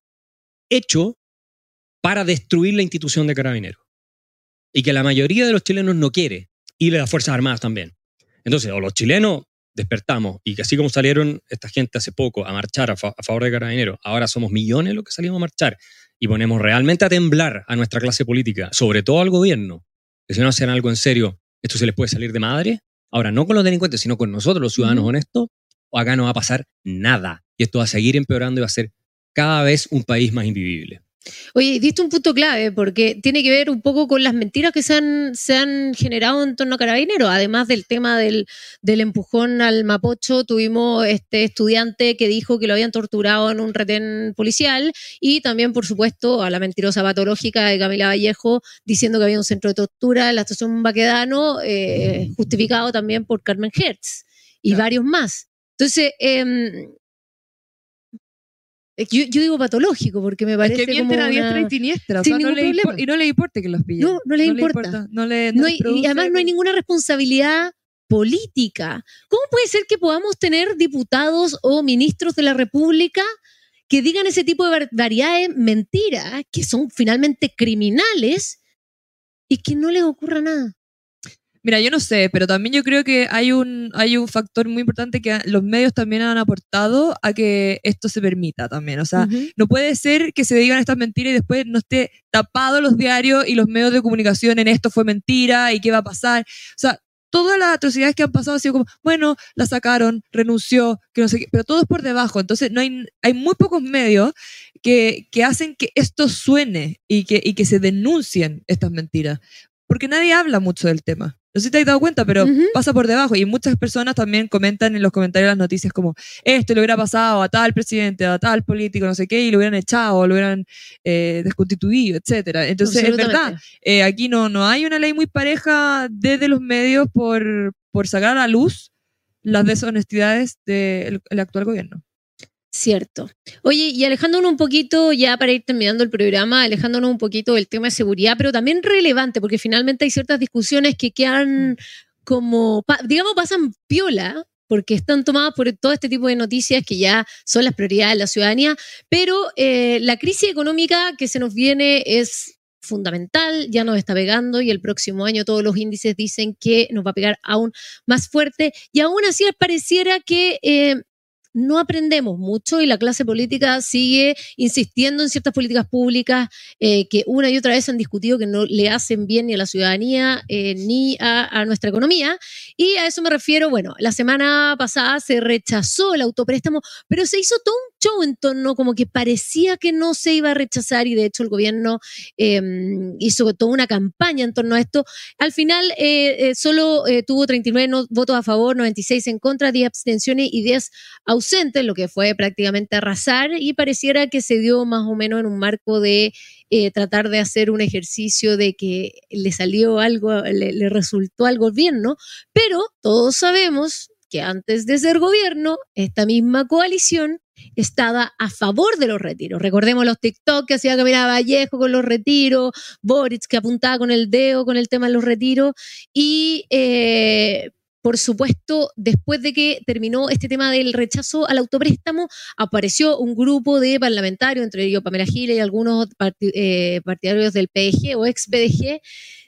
hecho para destruir la institución de carabineros. Y que la mayoría de los chilenos no quiere, y las Fuerzas Armadas también. Entonces, o los chilenos despertamos y que así como salieron esta gente hace poco a marchar a, favor de carabineros, ahora somos millones los que salimos a marchar y ponemos realmente a temblar a nuestra clase política, sobre todo al gobierno, que si no hacen algo en serio, esto se les puede salir de madre. Ahora, no con los delincuentes, sino con nosotros, los ciudadanos honestos, o acá no va a pasar nada. Y esto va a seguir empeorando y va a ser cada vez un país más invivible. Oye, diste un punto clave porque tiene que ver un poco con las mentiras que se han, se han generado en torno a Carabineros. Además del tema del, del, empujón al Mapocho, tuvimos este estudiante que dijo que lo habían torturado en un retén policial y también, por supuesto, a la mentirosa patológica de Camila Vallejo diciendo que había un centro de tortura en la estación Baquedano, eh, justificado también por Carmen Hertz y varios más. Entonces, eh, yo, yo, digo patológico porque me parece. Es que mienten como a diestra una... y siniestra. O Sin sea, no ningún le problema. y no le importa que los pillen. No, no les importa. No le, No hay- les y además no hay ninguna responsabilidad política. ¿Cómo puede ser que podamos tener diputados o ministros de la República que digan ese tipo de barbaridades, mentiras, que son finalmente criminales y que no les ocurra nada? Mira, yo no sé, pero también yo creo que hay un, hay un factor muy importante que los medios también han aportado a que esto se permita también. O sea, no puede ser que se digan estas mentiras y después no esté tapado los diarios y los medios de comunicación en esto fue mentira y qué va a pasar. O sea, todas las atrocidades que han pasado han sido como, bueno, la sacaron, renunció, que no sé qué, pero todo es por debajo. Entonces, no hay, hay muy pocos medios que, que hacen que esto suene y que, y que se denuncien estas mentiras. Porque nadie habla mucho del tema. No sé si te has dado cuenta, pero pasa por debajo. Y muchas personas también comentan en los comentarios de las noticias como, esto le hubiera pasado a tal presidente, a tal político, no sé qué, y lo hubieran echado, lo hubieran eh, desconstituido, etcétera. Entonces, es verdad, eh, aquí no, no hay una ley muy pareja desde los medios por, por sacar a la luz las deshonestidades del el actual gobierno. Cierto. Oye, y alejándonos un poquito, ya para ir terminando el programa, alejándonos un poquito del tema de seguridad, pero también relevante, porque finalmente hay ciertas discusiones que quedan como, digamos, pasan piola, porque están tomadas por todo este tipo de noticias que ya son las prioridades de la ciudadanía, pero eh, la crisis económica que se nos viene es fundamental, ya nos está pegando y el próximo año todos los índices dicen que nos va a pegar aún más fuerte y aún así pareciera que eh, no aprendemos mucho y la clase política sigue insistiendo en ciertas políticas públicas eh, que una y otra vez han discutido que no le hacen bien ni a la ciudadanía eh, ni a, a nuestra economía. Y a eso me refiero, bueno, la semana pasada se rechazó el autopréstamo, pero se hizo todo un show en torno como que parecía que no se iba a rechazar y de hecho el gobierno eh, hizo toda una campaña en torno a esto. Al final eh, eh, solo eh, tuvo 39 no- votos a favor, 96 en contra, 10 abstenciones y 10 ausentes, lo que fue prácticamente arrasar y pareciera que se dio más o menos en un marco de eh, tratar de hacer un ejercicio de que le salió algo, le, le resultó al gobierno, pero todos sabemos que antes de ser gobierno, esta misma coalición estaba a favor de los retiros. Recordemos los TikTok que hacía Camila Vallejo con los retiros, Boric que apuntaba con el dedo con el tema de los retiros y eh, por supuesto, después de que terminó este tema del rechazo al autopréstamo, apareció un grupo de parlamentarios, entre ellos Pamela Giles y algunos eh, partidarios del PDG o ex PDG,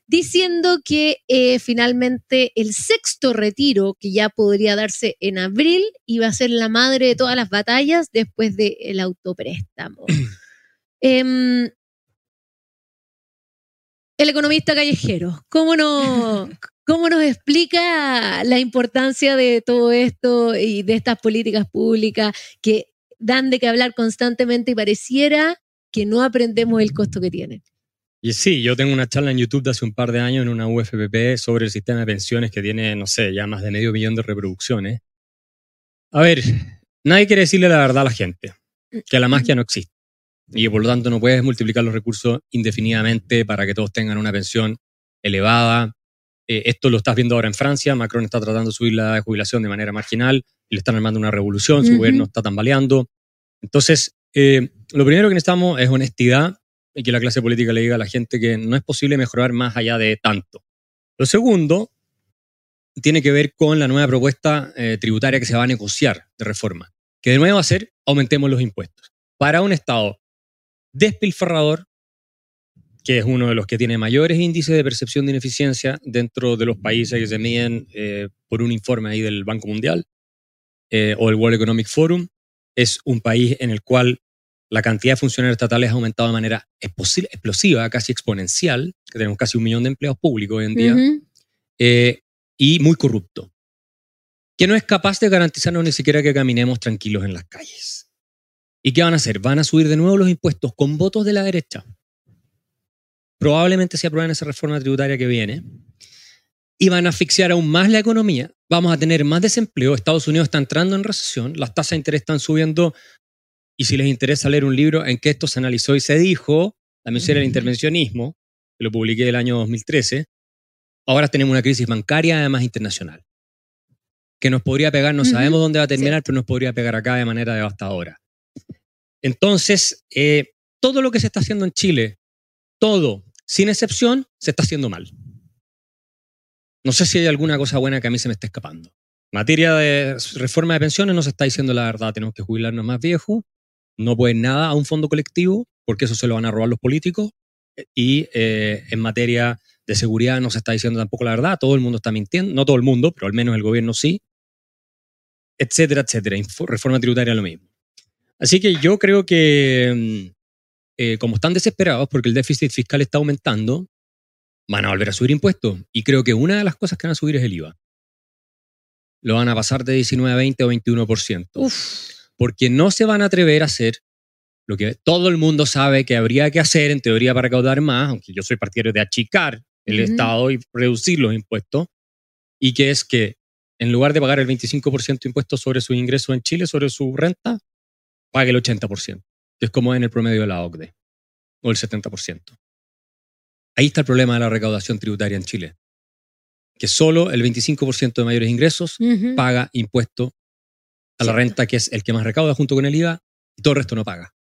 diciendo que eh, finalmente el sexto retiro, que ya podría darse en abril, iba a ser la madre de todas las batallas después del autopréstamo. [clears throat] Em, el economista callejero, ¿cómo, no, ¿cómo nos explica la importancia de todo esto y de estas políticas públicas que dan de qué hablar constantemente y pareciera que no aprendemos el costo que tienen? Y sí, yo tengo una charla en YouTube de hace un par de años en una UFPP sobre el sistema de pensiones que tiene, no sé, ya más de medio millón de reproducciones. A ver, nadie quiere decirle la verdad a la gente, que la magia no existe. Y que por lo tanto no puedes multiplicar los recursos indefinidamente para que todos tengan una pensión elevada. Eh, esto lo estás viendo ahora en Francia. Macron está tratando de subir la jubilación de manera marginal y le están armando una revolución. Su gobierno está tambaleando. Entonces, eh, lo primero que necesitamos es honestidad y que la clase política le diga a la gente que no es posible mejorar más allá de tanto. Lo segundo tiene que ver con la nueva propuesta eh, tributaria que se va a negociar de reforma, que de nuevo va a ser aumentemos los impuestos. Para un Estado despilfarrador, que es uno de los que tiene mayores índices de percepción de ineficiencia dentro de los países que se miden eh, por un informe ahí del Banco Mundial eh, o el World Economic Forum. Es un país en el cual la cantidad de funcionarios estatales ha aumentado de manera explosiva, casi exponencial, que tenemos casi un millón de empleados públicos hoy en día, eh, y muy corrupto, que no es capaz de garantizarnos ni siquiera que caminemos tranquilos en las calles. ¿Y qué van a hacer? Van a subir de nuevo los impuestos con votos de la derecha. Probablemente se aprueben esa reforma tributaria que viene. Y van a asfixiar aún más la economía. Vamos a tener más desempleo. Estados Unidos está entrando en recesión. Las tasas de interés están subiendo y si les interesa leer un libro en que esto se analizó y se dijo, la mención del intervencionismo, que lo publiqué el año 2013, ahora tenemos una crisis bancaria además internacional, que nos podría pegar, no sabemos dónde va a terminar, pero nos podría pegar acá de manera devastadora. Entonces, eh, todo lo que se está haciendo en Chile, todo, sin excepción, se está haciendo mal. No sé si hay alguna cosa buena que a mí se me esté escapando. Materia de reforma de pensiones no se está diciendo la verdad, tenemos que jubilarnos más viejos, no pueden nada a un fondo colectivo, porque eso se lo van a robar los políticos. Y eh, en materia de seguridad no se está diciendo tampoco la verdad, todo el mundo está mintiendo, no todo el mundo, pero al menos el gobierno sí, etcétera, etcétera. Reforma tributaria lo mismo. Así que yo creo que, mm, eh, como están desesperados porque el déficit fiscal está aumentando, van a volver a subir impuestos. Y creo que una de las cosas que van a subir es el IVA. Lo van a pasar de 19 a 20 o 21%. Uf porque no se van a atrever a hacer lo que todo el mundo sabe que habría que hacer en teoría para recaudar más, aunque yo soy partidario de achicar el Estado y reducir los impuestos, y que es que en lugar de pagar el 25% de impuestos sobre su ingreso en Chile, sobre su renta, pague el 80%, que es como en el promedio de la OCDE, o el 70%. Ahí está el problema de la recaudación tributaria en Chile, que solo el 25% de mayores ingresos paga impuesto a la renta, que es el que más recauda junto con el IVA, y todo el resto no paga.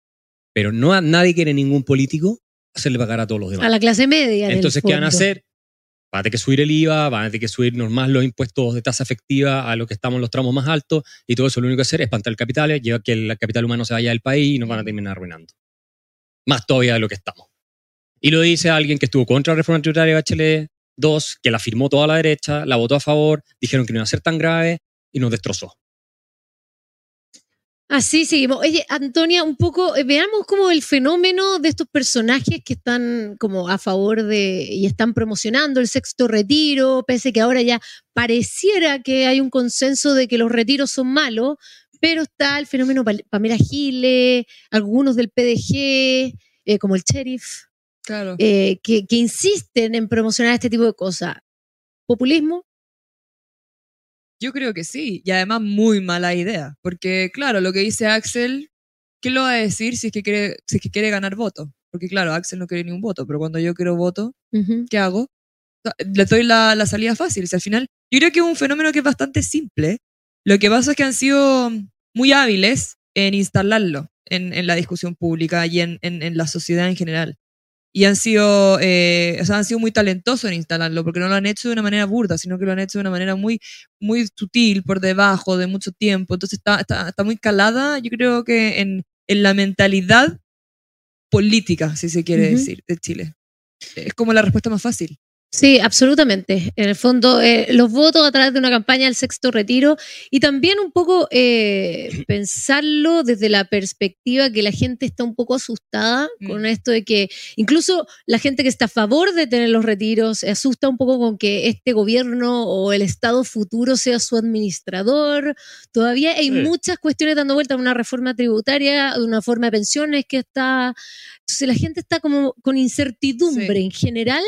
Pero no nadie quiere ningún político hacerle pagar a todos los demás. A la clase media. Entonces, ¿qué van a hacer? Van a tener que subir el IVA, van a tener que subirnos más los impuestos de tasa efectiva a lo que estamos en los tramos más altos, y todo eso lo único que hacer es espantar el capital, lleva que el capital humano se vaya del país y nos van a terminar arruinando. Más todavía de lo que estamos. Y lo dice alguien que estuvo contra la reforma tributaria de Bachelet 2, que la firmó toda la derecha, la votó a favor, dijeron que no iba a ser tan grave y nos destrozó. Así seguimos. Oye, Antonia, un poco, eh, veamos como el fenómeno de estos personajes que están como a favor de y están promocionando el sexto retiro, pese que ahora ya pareciera que hay un consenso de que los retiros son malos, pero está el fenómeno Pamela Giles, algunos del PDG, eh, como el sheriff, claro. Eh, que, que insisten en promocionar este tipo de cosas. ¿Populismo? Yo creo que sí, y además muy mala idea, porque claro, lo que dice Axel, ¿qué lo va a decir si es que quiere, si es que quiere ganar votos? Porque claro, Axel no quiere ni un voto, pero cuando yo quiero voto, ¿qué hago? Le doy la, la salida fácil. al final, yo creo que es un fenómeno que es bastante simple. Lo que pasa es que han sido muy hábiles en instalarlo en, en la discusión pública y en, en, en, la sociedad en general y han sido, eh, o sea, han sido muy talentosos en instalarlo, porque no lo han hecho de una manera burda, sino que lo han hecho de una manera muy, muy sutil, por debajo, de mucho tiempo. Entonces está, está, está muy calada, yo creo que en, en, la mentalidad política, si se quiere decir, de Chile. Es como la respuesta más fácil. Sí, absolutamente. En el fondo, eh, los votos a través de una campaña del sexto retiro y también un poco eh, [clears throat] pensarlo desde la perspectiva que la gente está un poco asustada mm. con esto de que incluso la gente que está a favor de tener los retiros se asusta un poco con que este gobierno o el Estado futuro sea su administrador. Todavía hay muchas cuestiones dando vuelta a una reforma tributaria, una forma de pensiones que está... Entonces la gente está como con incertidumbre en general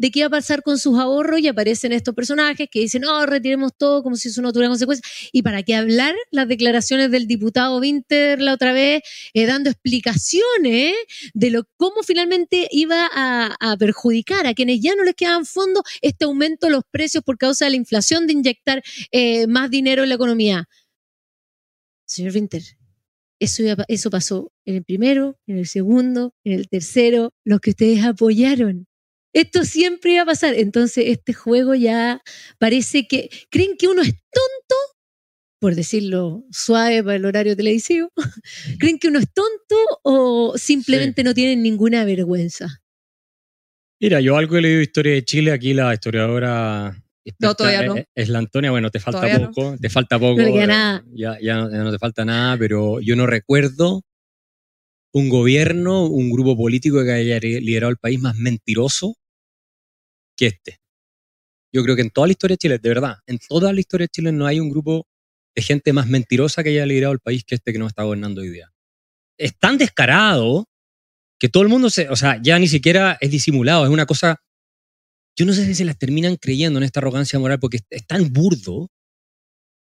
de qué va a pasar con sus ahorros y aparecen estos personajes que dicen, no, retiremos todo como si eso no tuviera consecuencias. ¿Y para qué hablar las declaraciones del diputado Winter la otra vez, eh, dando explicaciones de lo, cómo finalmente iba a, perjudicar a quienes ya no les quedaban fondos este aumento de los precios por causa de la inflación de inyectar eh, más dinero en la economía? Señor Winter, eso, eso pasó en el primero, en el segundo, en el tercero, los que ustedes apoyaron. Esto siempre iba a pasar. Entonces, este juego ya parece que. ¿Creen que uno es tonto? Por decirlo suave para el horario televisivo. [laughs] ¿Creen que uno es tonto o simplemente no tienen ninguna vergüenza? Mira, yo algo he leído de historia de Chile, aquí la historiadora No, todavía no. es, es la Antonia, bueno, te falta Todavía no. poco, te falta poco. No nada. Ya, ya no, ya no te falta nada, pero yo no recuerdo un gobierno, un grupo político que haya liderado el país más mentiroso que este. Yo creo que en toda la historia de Chile, de verdad, en toda la historia de Chile no hay un grupo de gente más mentirosa que haya liderado el país que este que nos está gobernando hoy día. Es tan descarado que todo el mundo se, o sea, ya ni siquiera es disimulado, es una cosa, yo no sé si se las terminan creyendo en esta arrogancia moral porque es, tan burdo,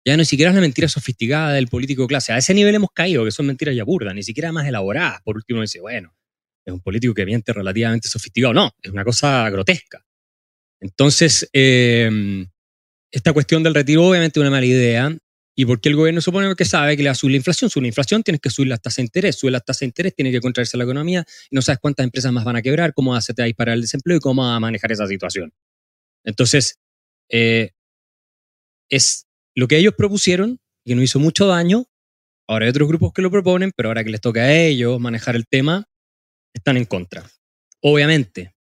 ya ni siquiera es la mentira sofisticada del político de clase, a ese nivel hemos caído, que son mentiras ya burdas, ni siquiera más elaboradas, por último dice, bueno, es un político que miente relativamente sofisticado, no, es una cosa grotesca. Entonces, eh, esta cuestión del retiro obviamente es una mala idea. ¿Y por qué el gobierno supone que sabe que le va a subir la inflación? Sube la inflación, tienes que subir las tasas de interés. Sube las tasas de interés, tiene que contraerse la economía y no sabes cuántas empresas más van a quebrar, cómo va a te disparar el desempleo y cómo va a manejar esa situación. Entonces, eh, es lo que ellos propusieron que nos hizo mucho daño. Ahora hay otros grupos que lo proponen, pero ahora que les toca a ellos manejar el tema, están en contra. Obviamente,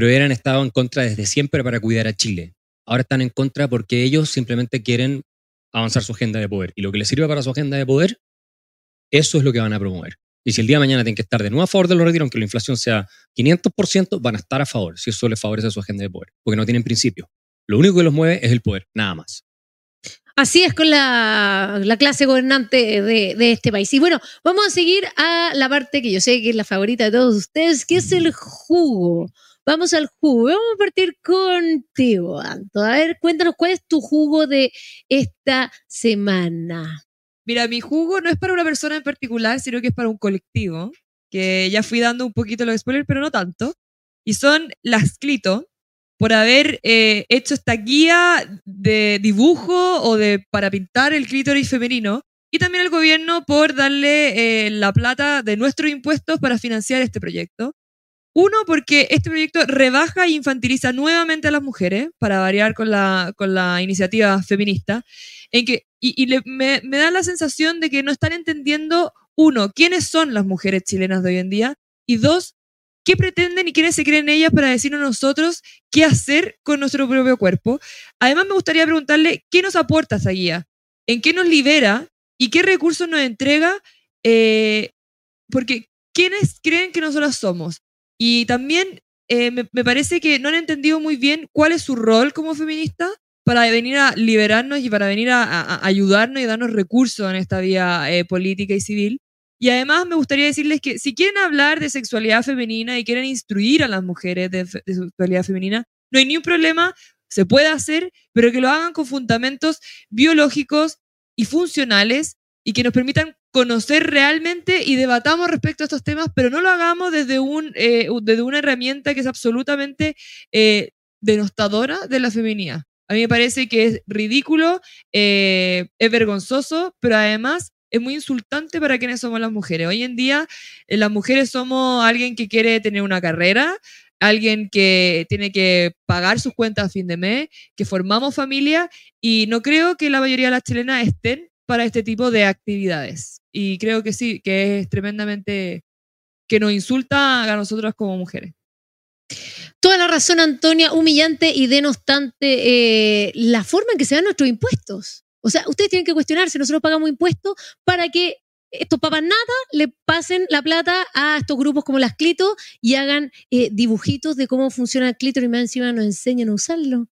pero hubieran estado en contra desde siempre para cuidar a Chile. Ahora están en contra porque ellos simplemente quieren avanzar su agenda de poder. Y lo que les sirve para su agenda de poder, eso es lo que van a promover. Y si el día de mañana tienen que estar de nuevo a favor de los retiros, aunque la inflación sea 500%, van a estar a favor, si eso les favorece su agenda de poder, porque no tienen principio. Lo único que los mueve es el poder, nada más. Así es con la, la clase gobernante de, de este país. Y bueno, vamos a seguir a la parte que yo sé que es la favorita de todos ustedes, que es el jugo. Vamos al jugo. Vamos a partir contigo, Anto. A ver, cuéntanos cuál es tu jugo de esta semana. Mira, mi jugo no es para una persona en particular, sino que es para un colectivo, que ya fui dando un poquito los spoilers, pero no tanto. Y son las Clito, por haber eh, hecho esta guía de dibujo o de para pintar el clítoris femenino. Y también el gobierno por darle eh, la plata de nuestros impuestos para financiar este proyecto. Uno, porque este proyecto rebaja e infantiliza nuevamente a las mujeres, para variar con la, con la iniciativa feminista, en que, y, me, da la sensación de que no están entendiendo, uno, quiénes son las mujeres chilenas de hoy en día, y dos, qué pretenden y quiénes se creen ellas para decirnos nosotros qué hacer con nuestro propio cuerpo. Además, me gustaría preguntarle qué nos aporta esa guía, en qué nos libera y qué recursos nos entrega, eh, porque ¿quiénes creen que nosotras somos? Y también eh, me, parece que no han entendido muy bien cuál es su rol como feminista para venir a liberarnos y para venir a, ayudarnos y darnos recursos en esta vía eh, política y civil. Y además me gustaría decirles que si quieren hablar de sexualidad femenina y quieren instruir a las mujeres de, de sexualidad femenina, no hay ni un problema, se puede hacer, pero que lo hagan con fundamentos biológicos y funcionales y que nos permitan conocer realmente y debatamos respecto a estos temas, pero no lo hagamos desde, eh, una herramienta que es absolutamente eh, denostadora de la feminidad. A mí me parece que es ridículo, eh, es vergonzoso, pero además es muy insultante para quienes somos las mujeres. Hoy en día las mujeres somos alguien que quiere tener una carrera, alguien que tiene que pagar sus cuentas a fin de mes, que formamos familia y no creo que la mayoría de las chilenas estén para este tipo de actividades. Y creo que sí, que es tremendamente que nos insulta a nosotras como mujeres. Toda la razón, Antonia, humillante y denostante eh, la forma en que se dan nuestros impuestos. O sea, ustedes tienen que cuestionarse, nosotros pagamos impuestos para que estos papas nada le pasen la plata a estos grupos como las Clito y hagan eh, dibujitos de cómo funciona el clítoris y más encima nos enseñan a usarlo.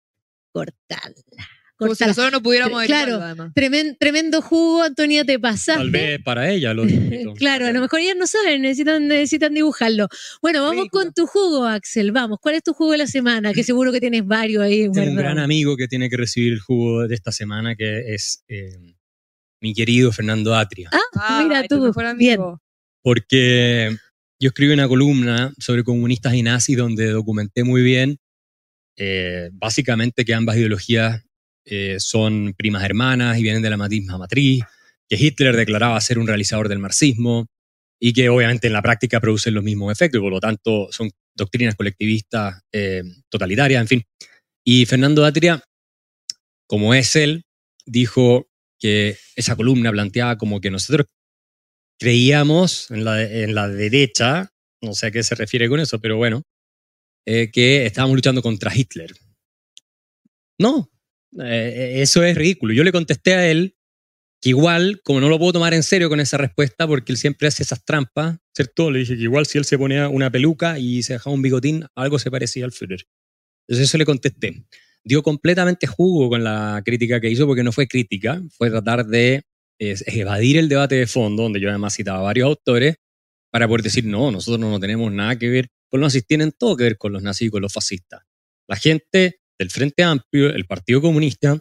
Cortarla. Como si nosotros no pudiéramos Claro. además. Tremen- tremendo jugo, Antonia, te pasaste. Tal vez para ella lo. [laughs] Claro, a lo mejor ellas no saben, necesitan, necesitan dibujarlo. Bueno, vamos con tu jugo, Axel. Vamos, ¿cuál es tu jugo de la semana? Que seguro que tienes varios ahí. Tengo un gran amigo que tiene que recibir el jugo de esta semana, que es eh, mi querido Fernando Atria. Ah, mira Ay, tu tú. mejor Bien. amigo. Porque yo escribí una columna sobre comunistas y nazis donde documenté muy bien, eh, básicamente, que ambas ideologías eh, son primas hermanas y vienen de la misma matriz, que Hitler declaraba ser un realizador del marxismo y que obviamente en la práctica producen los mismos efectos y por lo tanto son doctrinas colectivistas eh, totalitarias, en fin. Y Fernando Atria, como es él, dijo que esa columna planteaba como que nosotros creíamos en la, en la derecha, no sé a qué se refiere con eso, pero bueno, eh, que estábamos luchando contra Hitler. No, eh, eso es ridículo. Yo le contesté a él que igual, como no lo puedo tomar en serio con esa respuesta, porque él siempre hace esas trampas, ¿cierto? Le dije que igual si él se ponía una peluca y se dejaba un bigotín, algo se parecía al Führer. Entonces eso le contesté. Dio completamente jugo con la crítica que hizo, porque no fue crítica, fue tratar de evadir el debate de fondo, donde yo además citaba varios autores, para poder decir, no, nosotros no tenemos nada que ver con los nazis, tienen todo que ver con los nazis y con los fascistas. La gente del Frente Amplio, el Partido Comunista,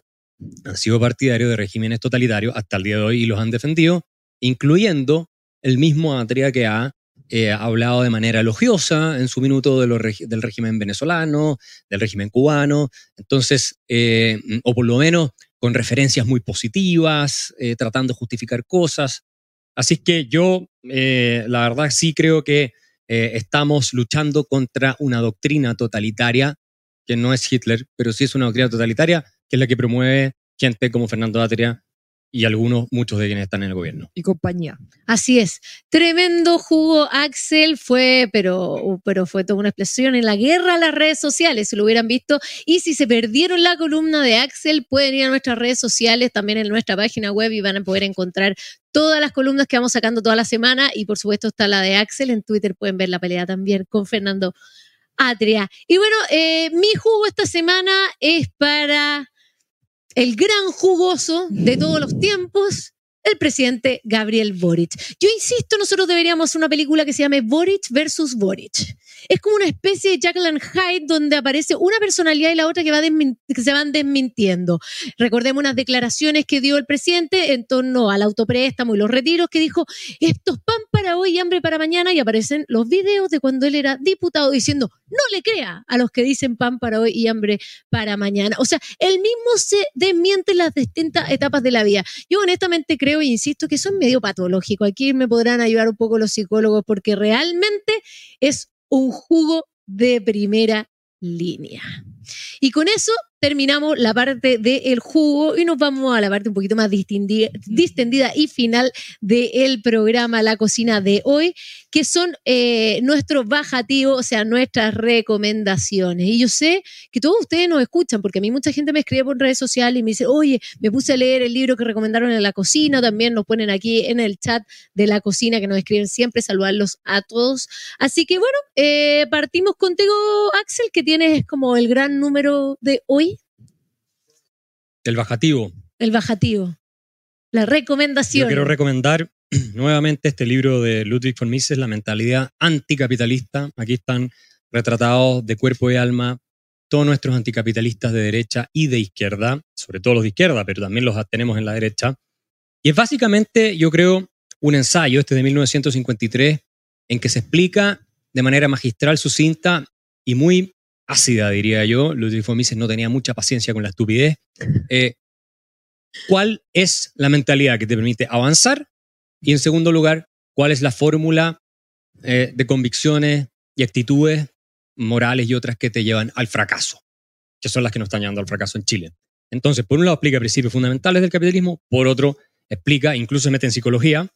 han sido partidarios de regímenes totalitarios hasta el día de hoy y los han defendido, incluyendo el mismo Atria que ha eh, hablado de manera elogiosa en su minuto del régimen venezolano, del régimen cubano, entonces, eh, o por lo menos con referencias muy positivas, eh, tratando de justificar cosas. Así que yo, la verdad, sí creo que estamos luchando contra una doctrina totalitaria que no es Hitler, pero sí es una doctrina totalitaria que es la que promueve gente como Fernando Atria y algunos, muchos de quienes están en el gobierno. Y compañía. Así es. Tremendo jugo Axel fue, pero, pero fue toda una explosión en la guerra a las redes sociales, si lo hubieran visto. Y si se perdieron la columna de Axel, pueden ir a nuestras redes sociales, también en nuestra página web y van a poder encontrar todas las columnas que vamos sacando toda la semana. Y por supuesto está la de Axel. En Twitter pueden ver la pelea también con Fernando Atria. Y bueno, eh, mi jugo esta semana es para el gran jugoso de todos los tiempos, el presidente Gabriel Boric. Yo insisto, nosotros deberíamos hacer una película que se llame Boric versus Boric. Es como una especie de Jackal and Hyde donde aparece una personalidad y la otra que, que se van desmintiendo. Recordemos unas declaraciones que dio el presidente en torno al autopréstamo y los retiros, que dijo, esto es pan para hoy y hambre para mañana, y aparecen los videos de cuando él era diputado diciendo, no le crea a los que dicen pan para hoy y hambre para mañana. O sea, él mismo se desmiente en las distintas etapas de la vida. Yo honestamente creo e insisto que eso es medio patológico. Aquí me podrán ayudar un poco los psicólogos porque realmente es un jugo de primera línea. Y con eso terminamos la parte del jugo y nos vamos a la parte un poquito más distendida y final del programa La Cocina de hoy, que son eh, nuestros bajativos, o sea, nuestras recomendaciones. Y yo sé que todos ustedes nos escuchan, porque a mí mucha gente me escribe por redes sociales y me dice, oye, me puse a leer el libro que recomendaron en la cocina, también nos ponen aquí en el chat de la cocina que nos escriben siempre, saludarlos a todos. Así que bueno, eh, partimos contigo, Axel, que tienes como el gran número de hoy. El bajativo. El bajativo. La recomendación. Yo quiero recomendar [clears throat] nuevamente este libro de Ludwig von Mises, La mentalidad anticapitalista. Aquí están retratados de cuerpo y alma todos nuestros anticapitalistas de derecha y de izquierda, sobre todo los de izquierda, pero también los tenemos en la derecha. Y es básicamente, yo creo, un ensayo, este de 1953, en que se explica de manera magistral, sucinta y muy ácida, diría yo. Ludwig von Mises no tenía mucha paciencia con la estupidez. Eh, ¿Cuál es la mentalidad que te permite avanzar y en segundo lugar, ¿cuál es la fórmula eh, de convicciones y actitudes morales y otras que te llevan al fracaso? Que son las que nos están llevando al fracaso en Chile. Entonces, por un lado explica principios fundamentales del capitalismo, por otro explica, incluso se mete en psicología,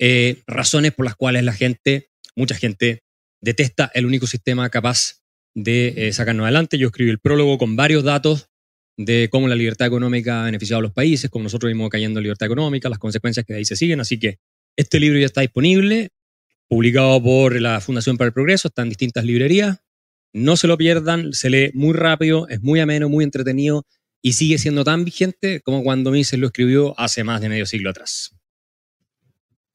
eh, razones por las cuales la gente, mucha gente, detesta el único sistema capaz de eh, sacarnos adelante. Yo escribí el prólogo con varios datos de cómo la libertad económica ha beneficiado a los países, cómo nosotros vimos cayendo en libertad económica, las consecuencias que de ahí se siguen. Así que este libro ya está disponible, publicado por la Fundación para el Progreso, está en distintas librerías. No se lo pierdan, se lee muy rápido, es muy ameno, muy entretenido y sigue siendo tan vigente como cuando Mises lo escribió hace más de medio siglo atrás.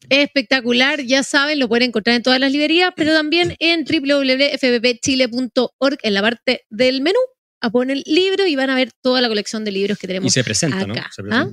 Espectacular, ya saben, lo pueden encontrar en todas las librerías, pero también en www.fbbchile.org en la parte del menú a poner el libro y van a ver toda la colección de libros que tenemos. Y se presenta, ¿no?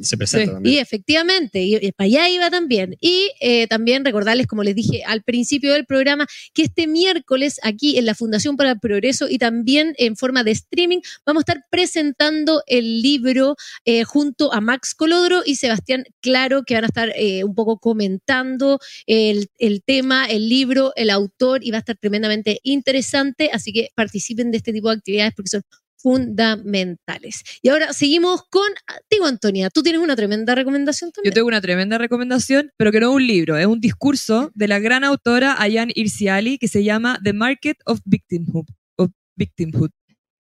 Se, presenta, ¿Ah? también. Y efectivamente, y, para allá iba también. Y eh, también recordarles, como les dije al principio del programa, que este miércoles aquí en la Fundación para el Progreso y también en forma de streaming vamos a estar presentando el libro eh, junto a Max Colodro y Sebastián Claro, que van a estar eh, un poco comentando el, el tema, el libro, el autor y va a estar tremendamente interesante. Así que participen de este tipo de actividades porque son fundamentales. Y ahora seguimos con, digo Antonia, tú tienes una tremenda recomendación también. Yo tengo una tremenda recomendación, pero que no es un libro, es un discurso de la gran autora Ayan Irsiali que se llama The Market of Victimhood. Victimhood.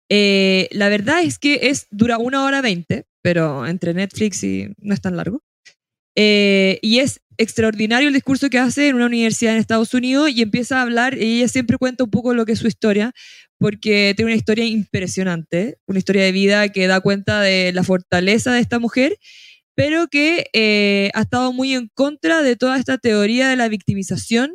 Eh, la verdad es que es, dura una hora veinte, pero entre Netflix y no es tan largo. Eh, y es extraordinario el discurso que hace en una universidad en Estados Unidos y empieza a hablar, y ella siempre cuenta un poco lo que es su historia, porque tiene una historia impresionante, una historia de vida que da cuenta de la fortaleza de esta mujer, pero que eh, ha estado muy en contra de toda esta teoría de la victimización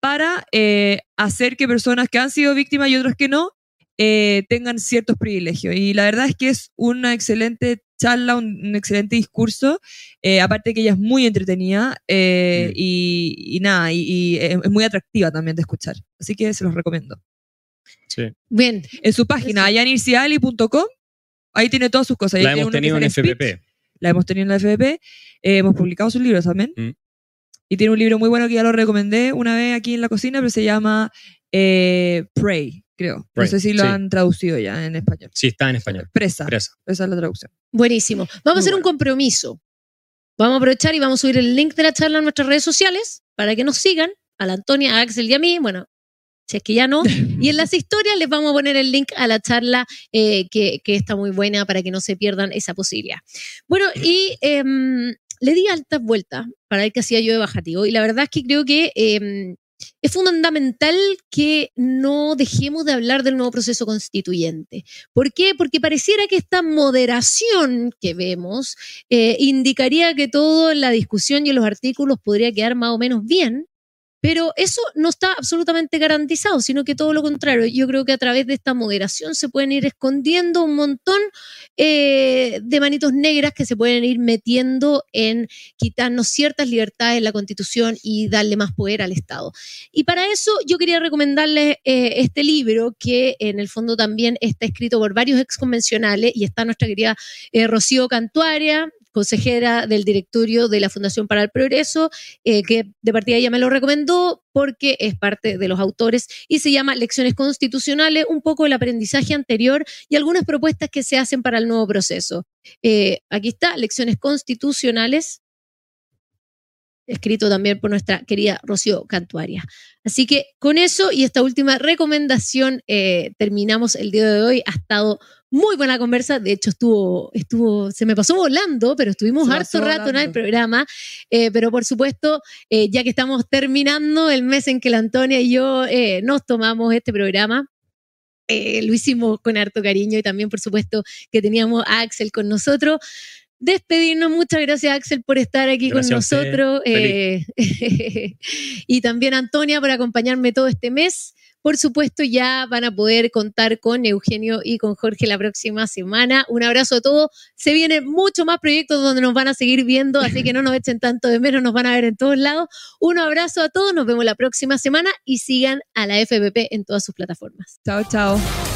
para eh, hacer que personas que han sido víctimas y otras que no eh, tengan ciertos privilegios. Y la verdad es que es una excelente charla, un, excelente discurso, eh, aparte que ella es muy entretenida mm. y, nada, y, es muy atractiva también de escuchar. Así que se los recomiendo. Sí. Bien. En su página, ayanirciali.com, ahí tiene todas sus cosas. La hemos tenido en FPP. la hemos tenido en la FPP. hemos publicado sus libros también. Mm. Y tiene un libro muy bueno que ya lo recomendé una vez aquí en la cocina, pero se llama eh, Pray, creo. no sé si lo han traducido ya en español. Sí, está en español. Presa. Presa. Esa es la traducción. Buenísimo. Vamos a hacer un compromiso. Vamos a aprovechar y vamos a subir el link de la charla en nuestras redes sociales para que nos sigan, a la Antonia, a Axel y a mí. Bueno, si es que ya no. Y en [laughs] las historias les vamos a poner el link a la charla eh, que, está muy buena para que no se pierdan esa posibilidad. Bueno, y em, le di altas vueltas para ver qué hacía yo de bajativo y la verdad es que creo que em, es fundamental que no dejemos de hablar del nuevo proceso constituyente. ¿Por qué? Porque pareciera que esta moderación que vemos eh, indicaría que toda la discusión y los artículos podría quedar más o menos bien, pero eso no está absolutamente garantizado, sino que todo lo contrario. Yo creo que a través de esta moderación se pueden ir escondiendo un montón eh, de manitos negras que se pueden ir metiendo en quitarnos ciertas libertades en la Constitución y darle más poder al Estado. Y para eso yo quería recomendarles eh, este libro que en el fondo también está escrito por varios exconvencionales y está nuestra querida eh, Rocío Cantuaria, consejera del directorio de la Fundación para el Progreso, eh, que de partida ella me lo recomendó porque es parte de los autores y se llama Lecciones Constitucionales, un poco el aprendizaje anterior y algunas propuestas que se hacen para el nuevo proceso. Eh, aquí está, Lecciones Constitucionales, escrito también por nuestra querida Rocío Cantuaria. Así que con eso y esta última recomendación eh, terminamos el día de hoy. Ha estado muy buena conversa, de hecho estuvo, estuvo, se me pasó volando, pero estuvimos harto rato en el programa. Eh, pero por supuesto, eh, ya que estamos terminando el mes en que la Antonia y yo nos tomamos este programa, lo hicimos con harto cariño y también, por supuesto, que teníamos a Axel con nosotros despedirnos. Muchas gracias, Axel, por estar aquí con nosotros. Eh, [laughs] y también Antonia por acompañarme todo este mes. Por supuesto, ya van a poder contar con Eugenio y con Jorge la próxima semana. Un abrazo a todos. Se vienen muchos más proyectos donde nos van a seguir viendo, así que no nos echen tanto de menos, nos van a ver en todos lados. Un abrazo a todos, nos vemos la próxima semana y sigan a la FBP en todas sus plataformas. Chao, chao.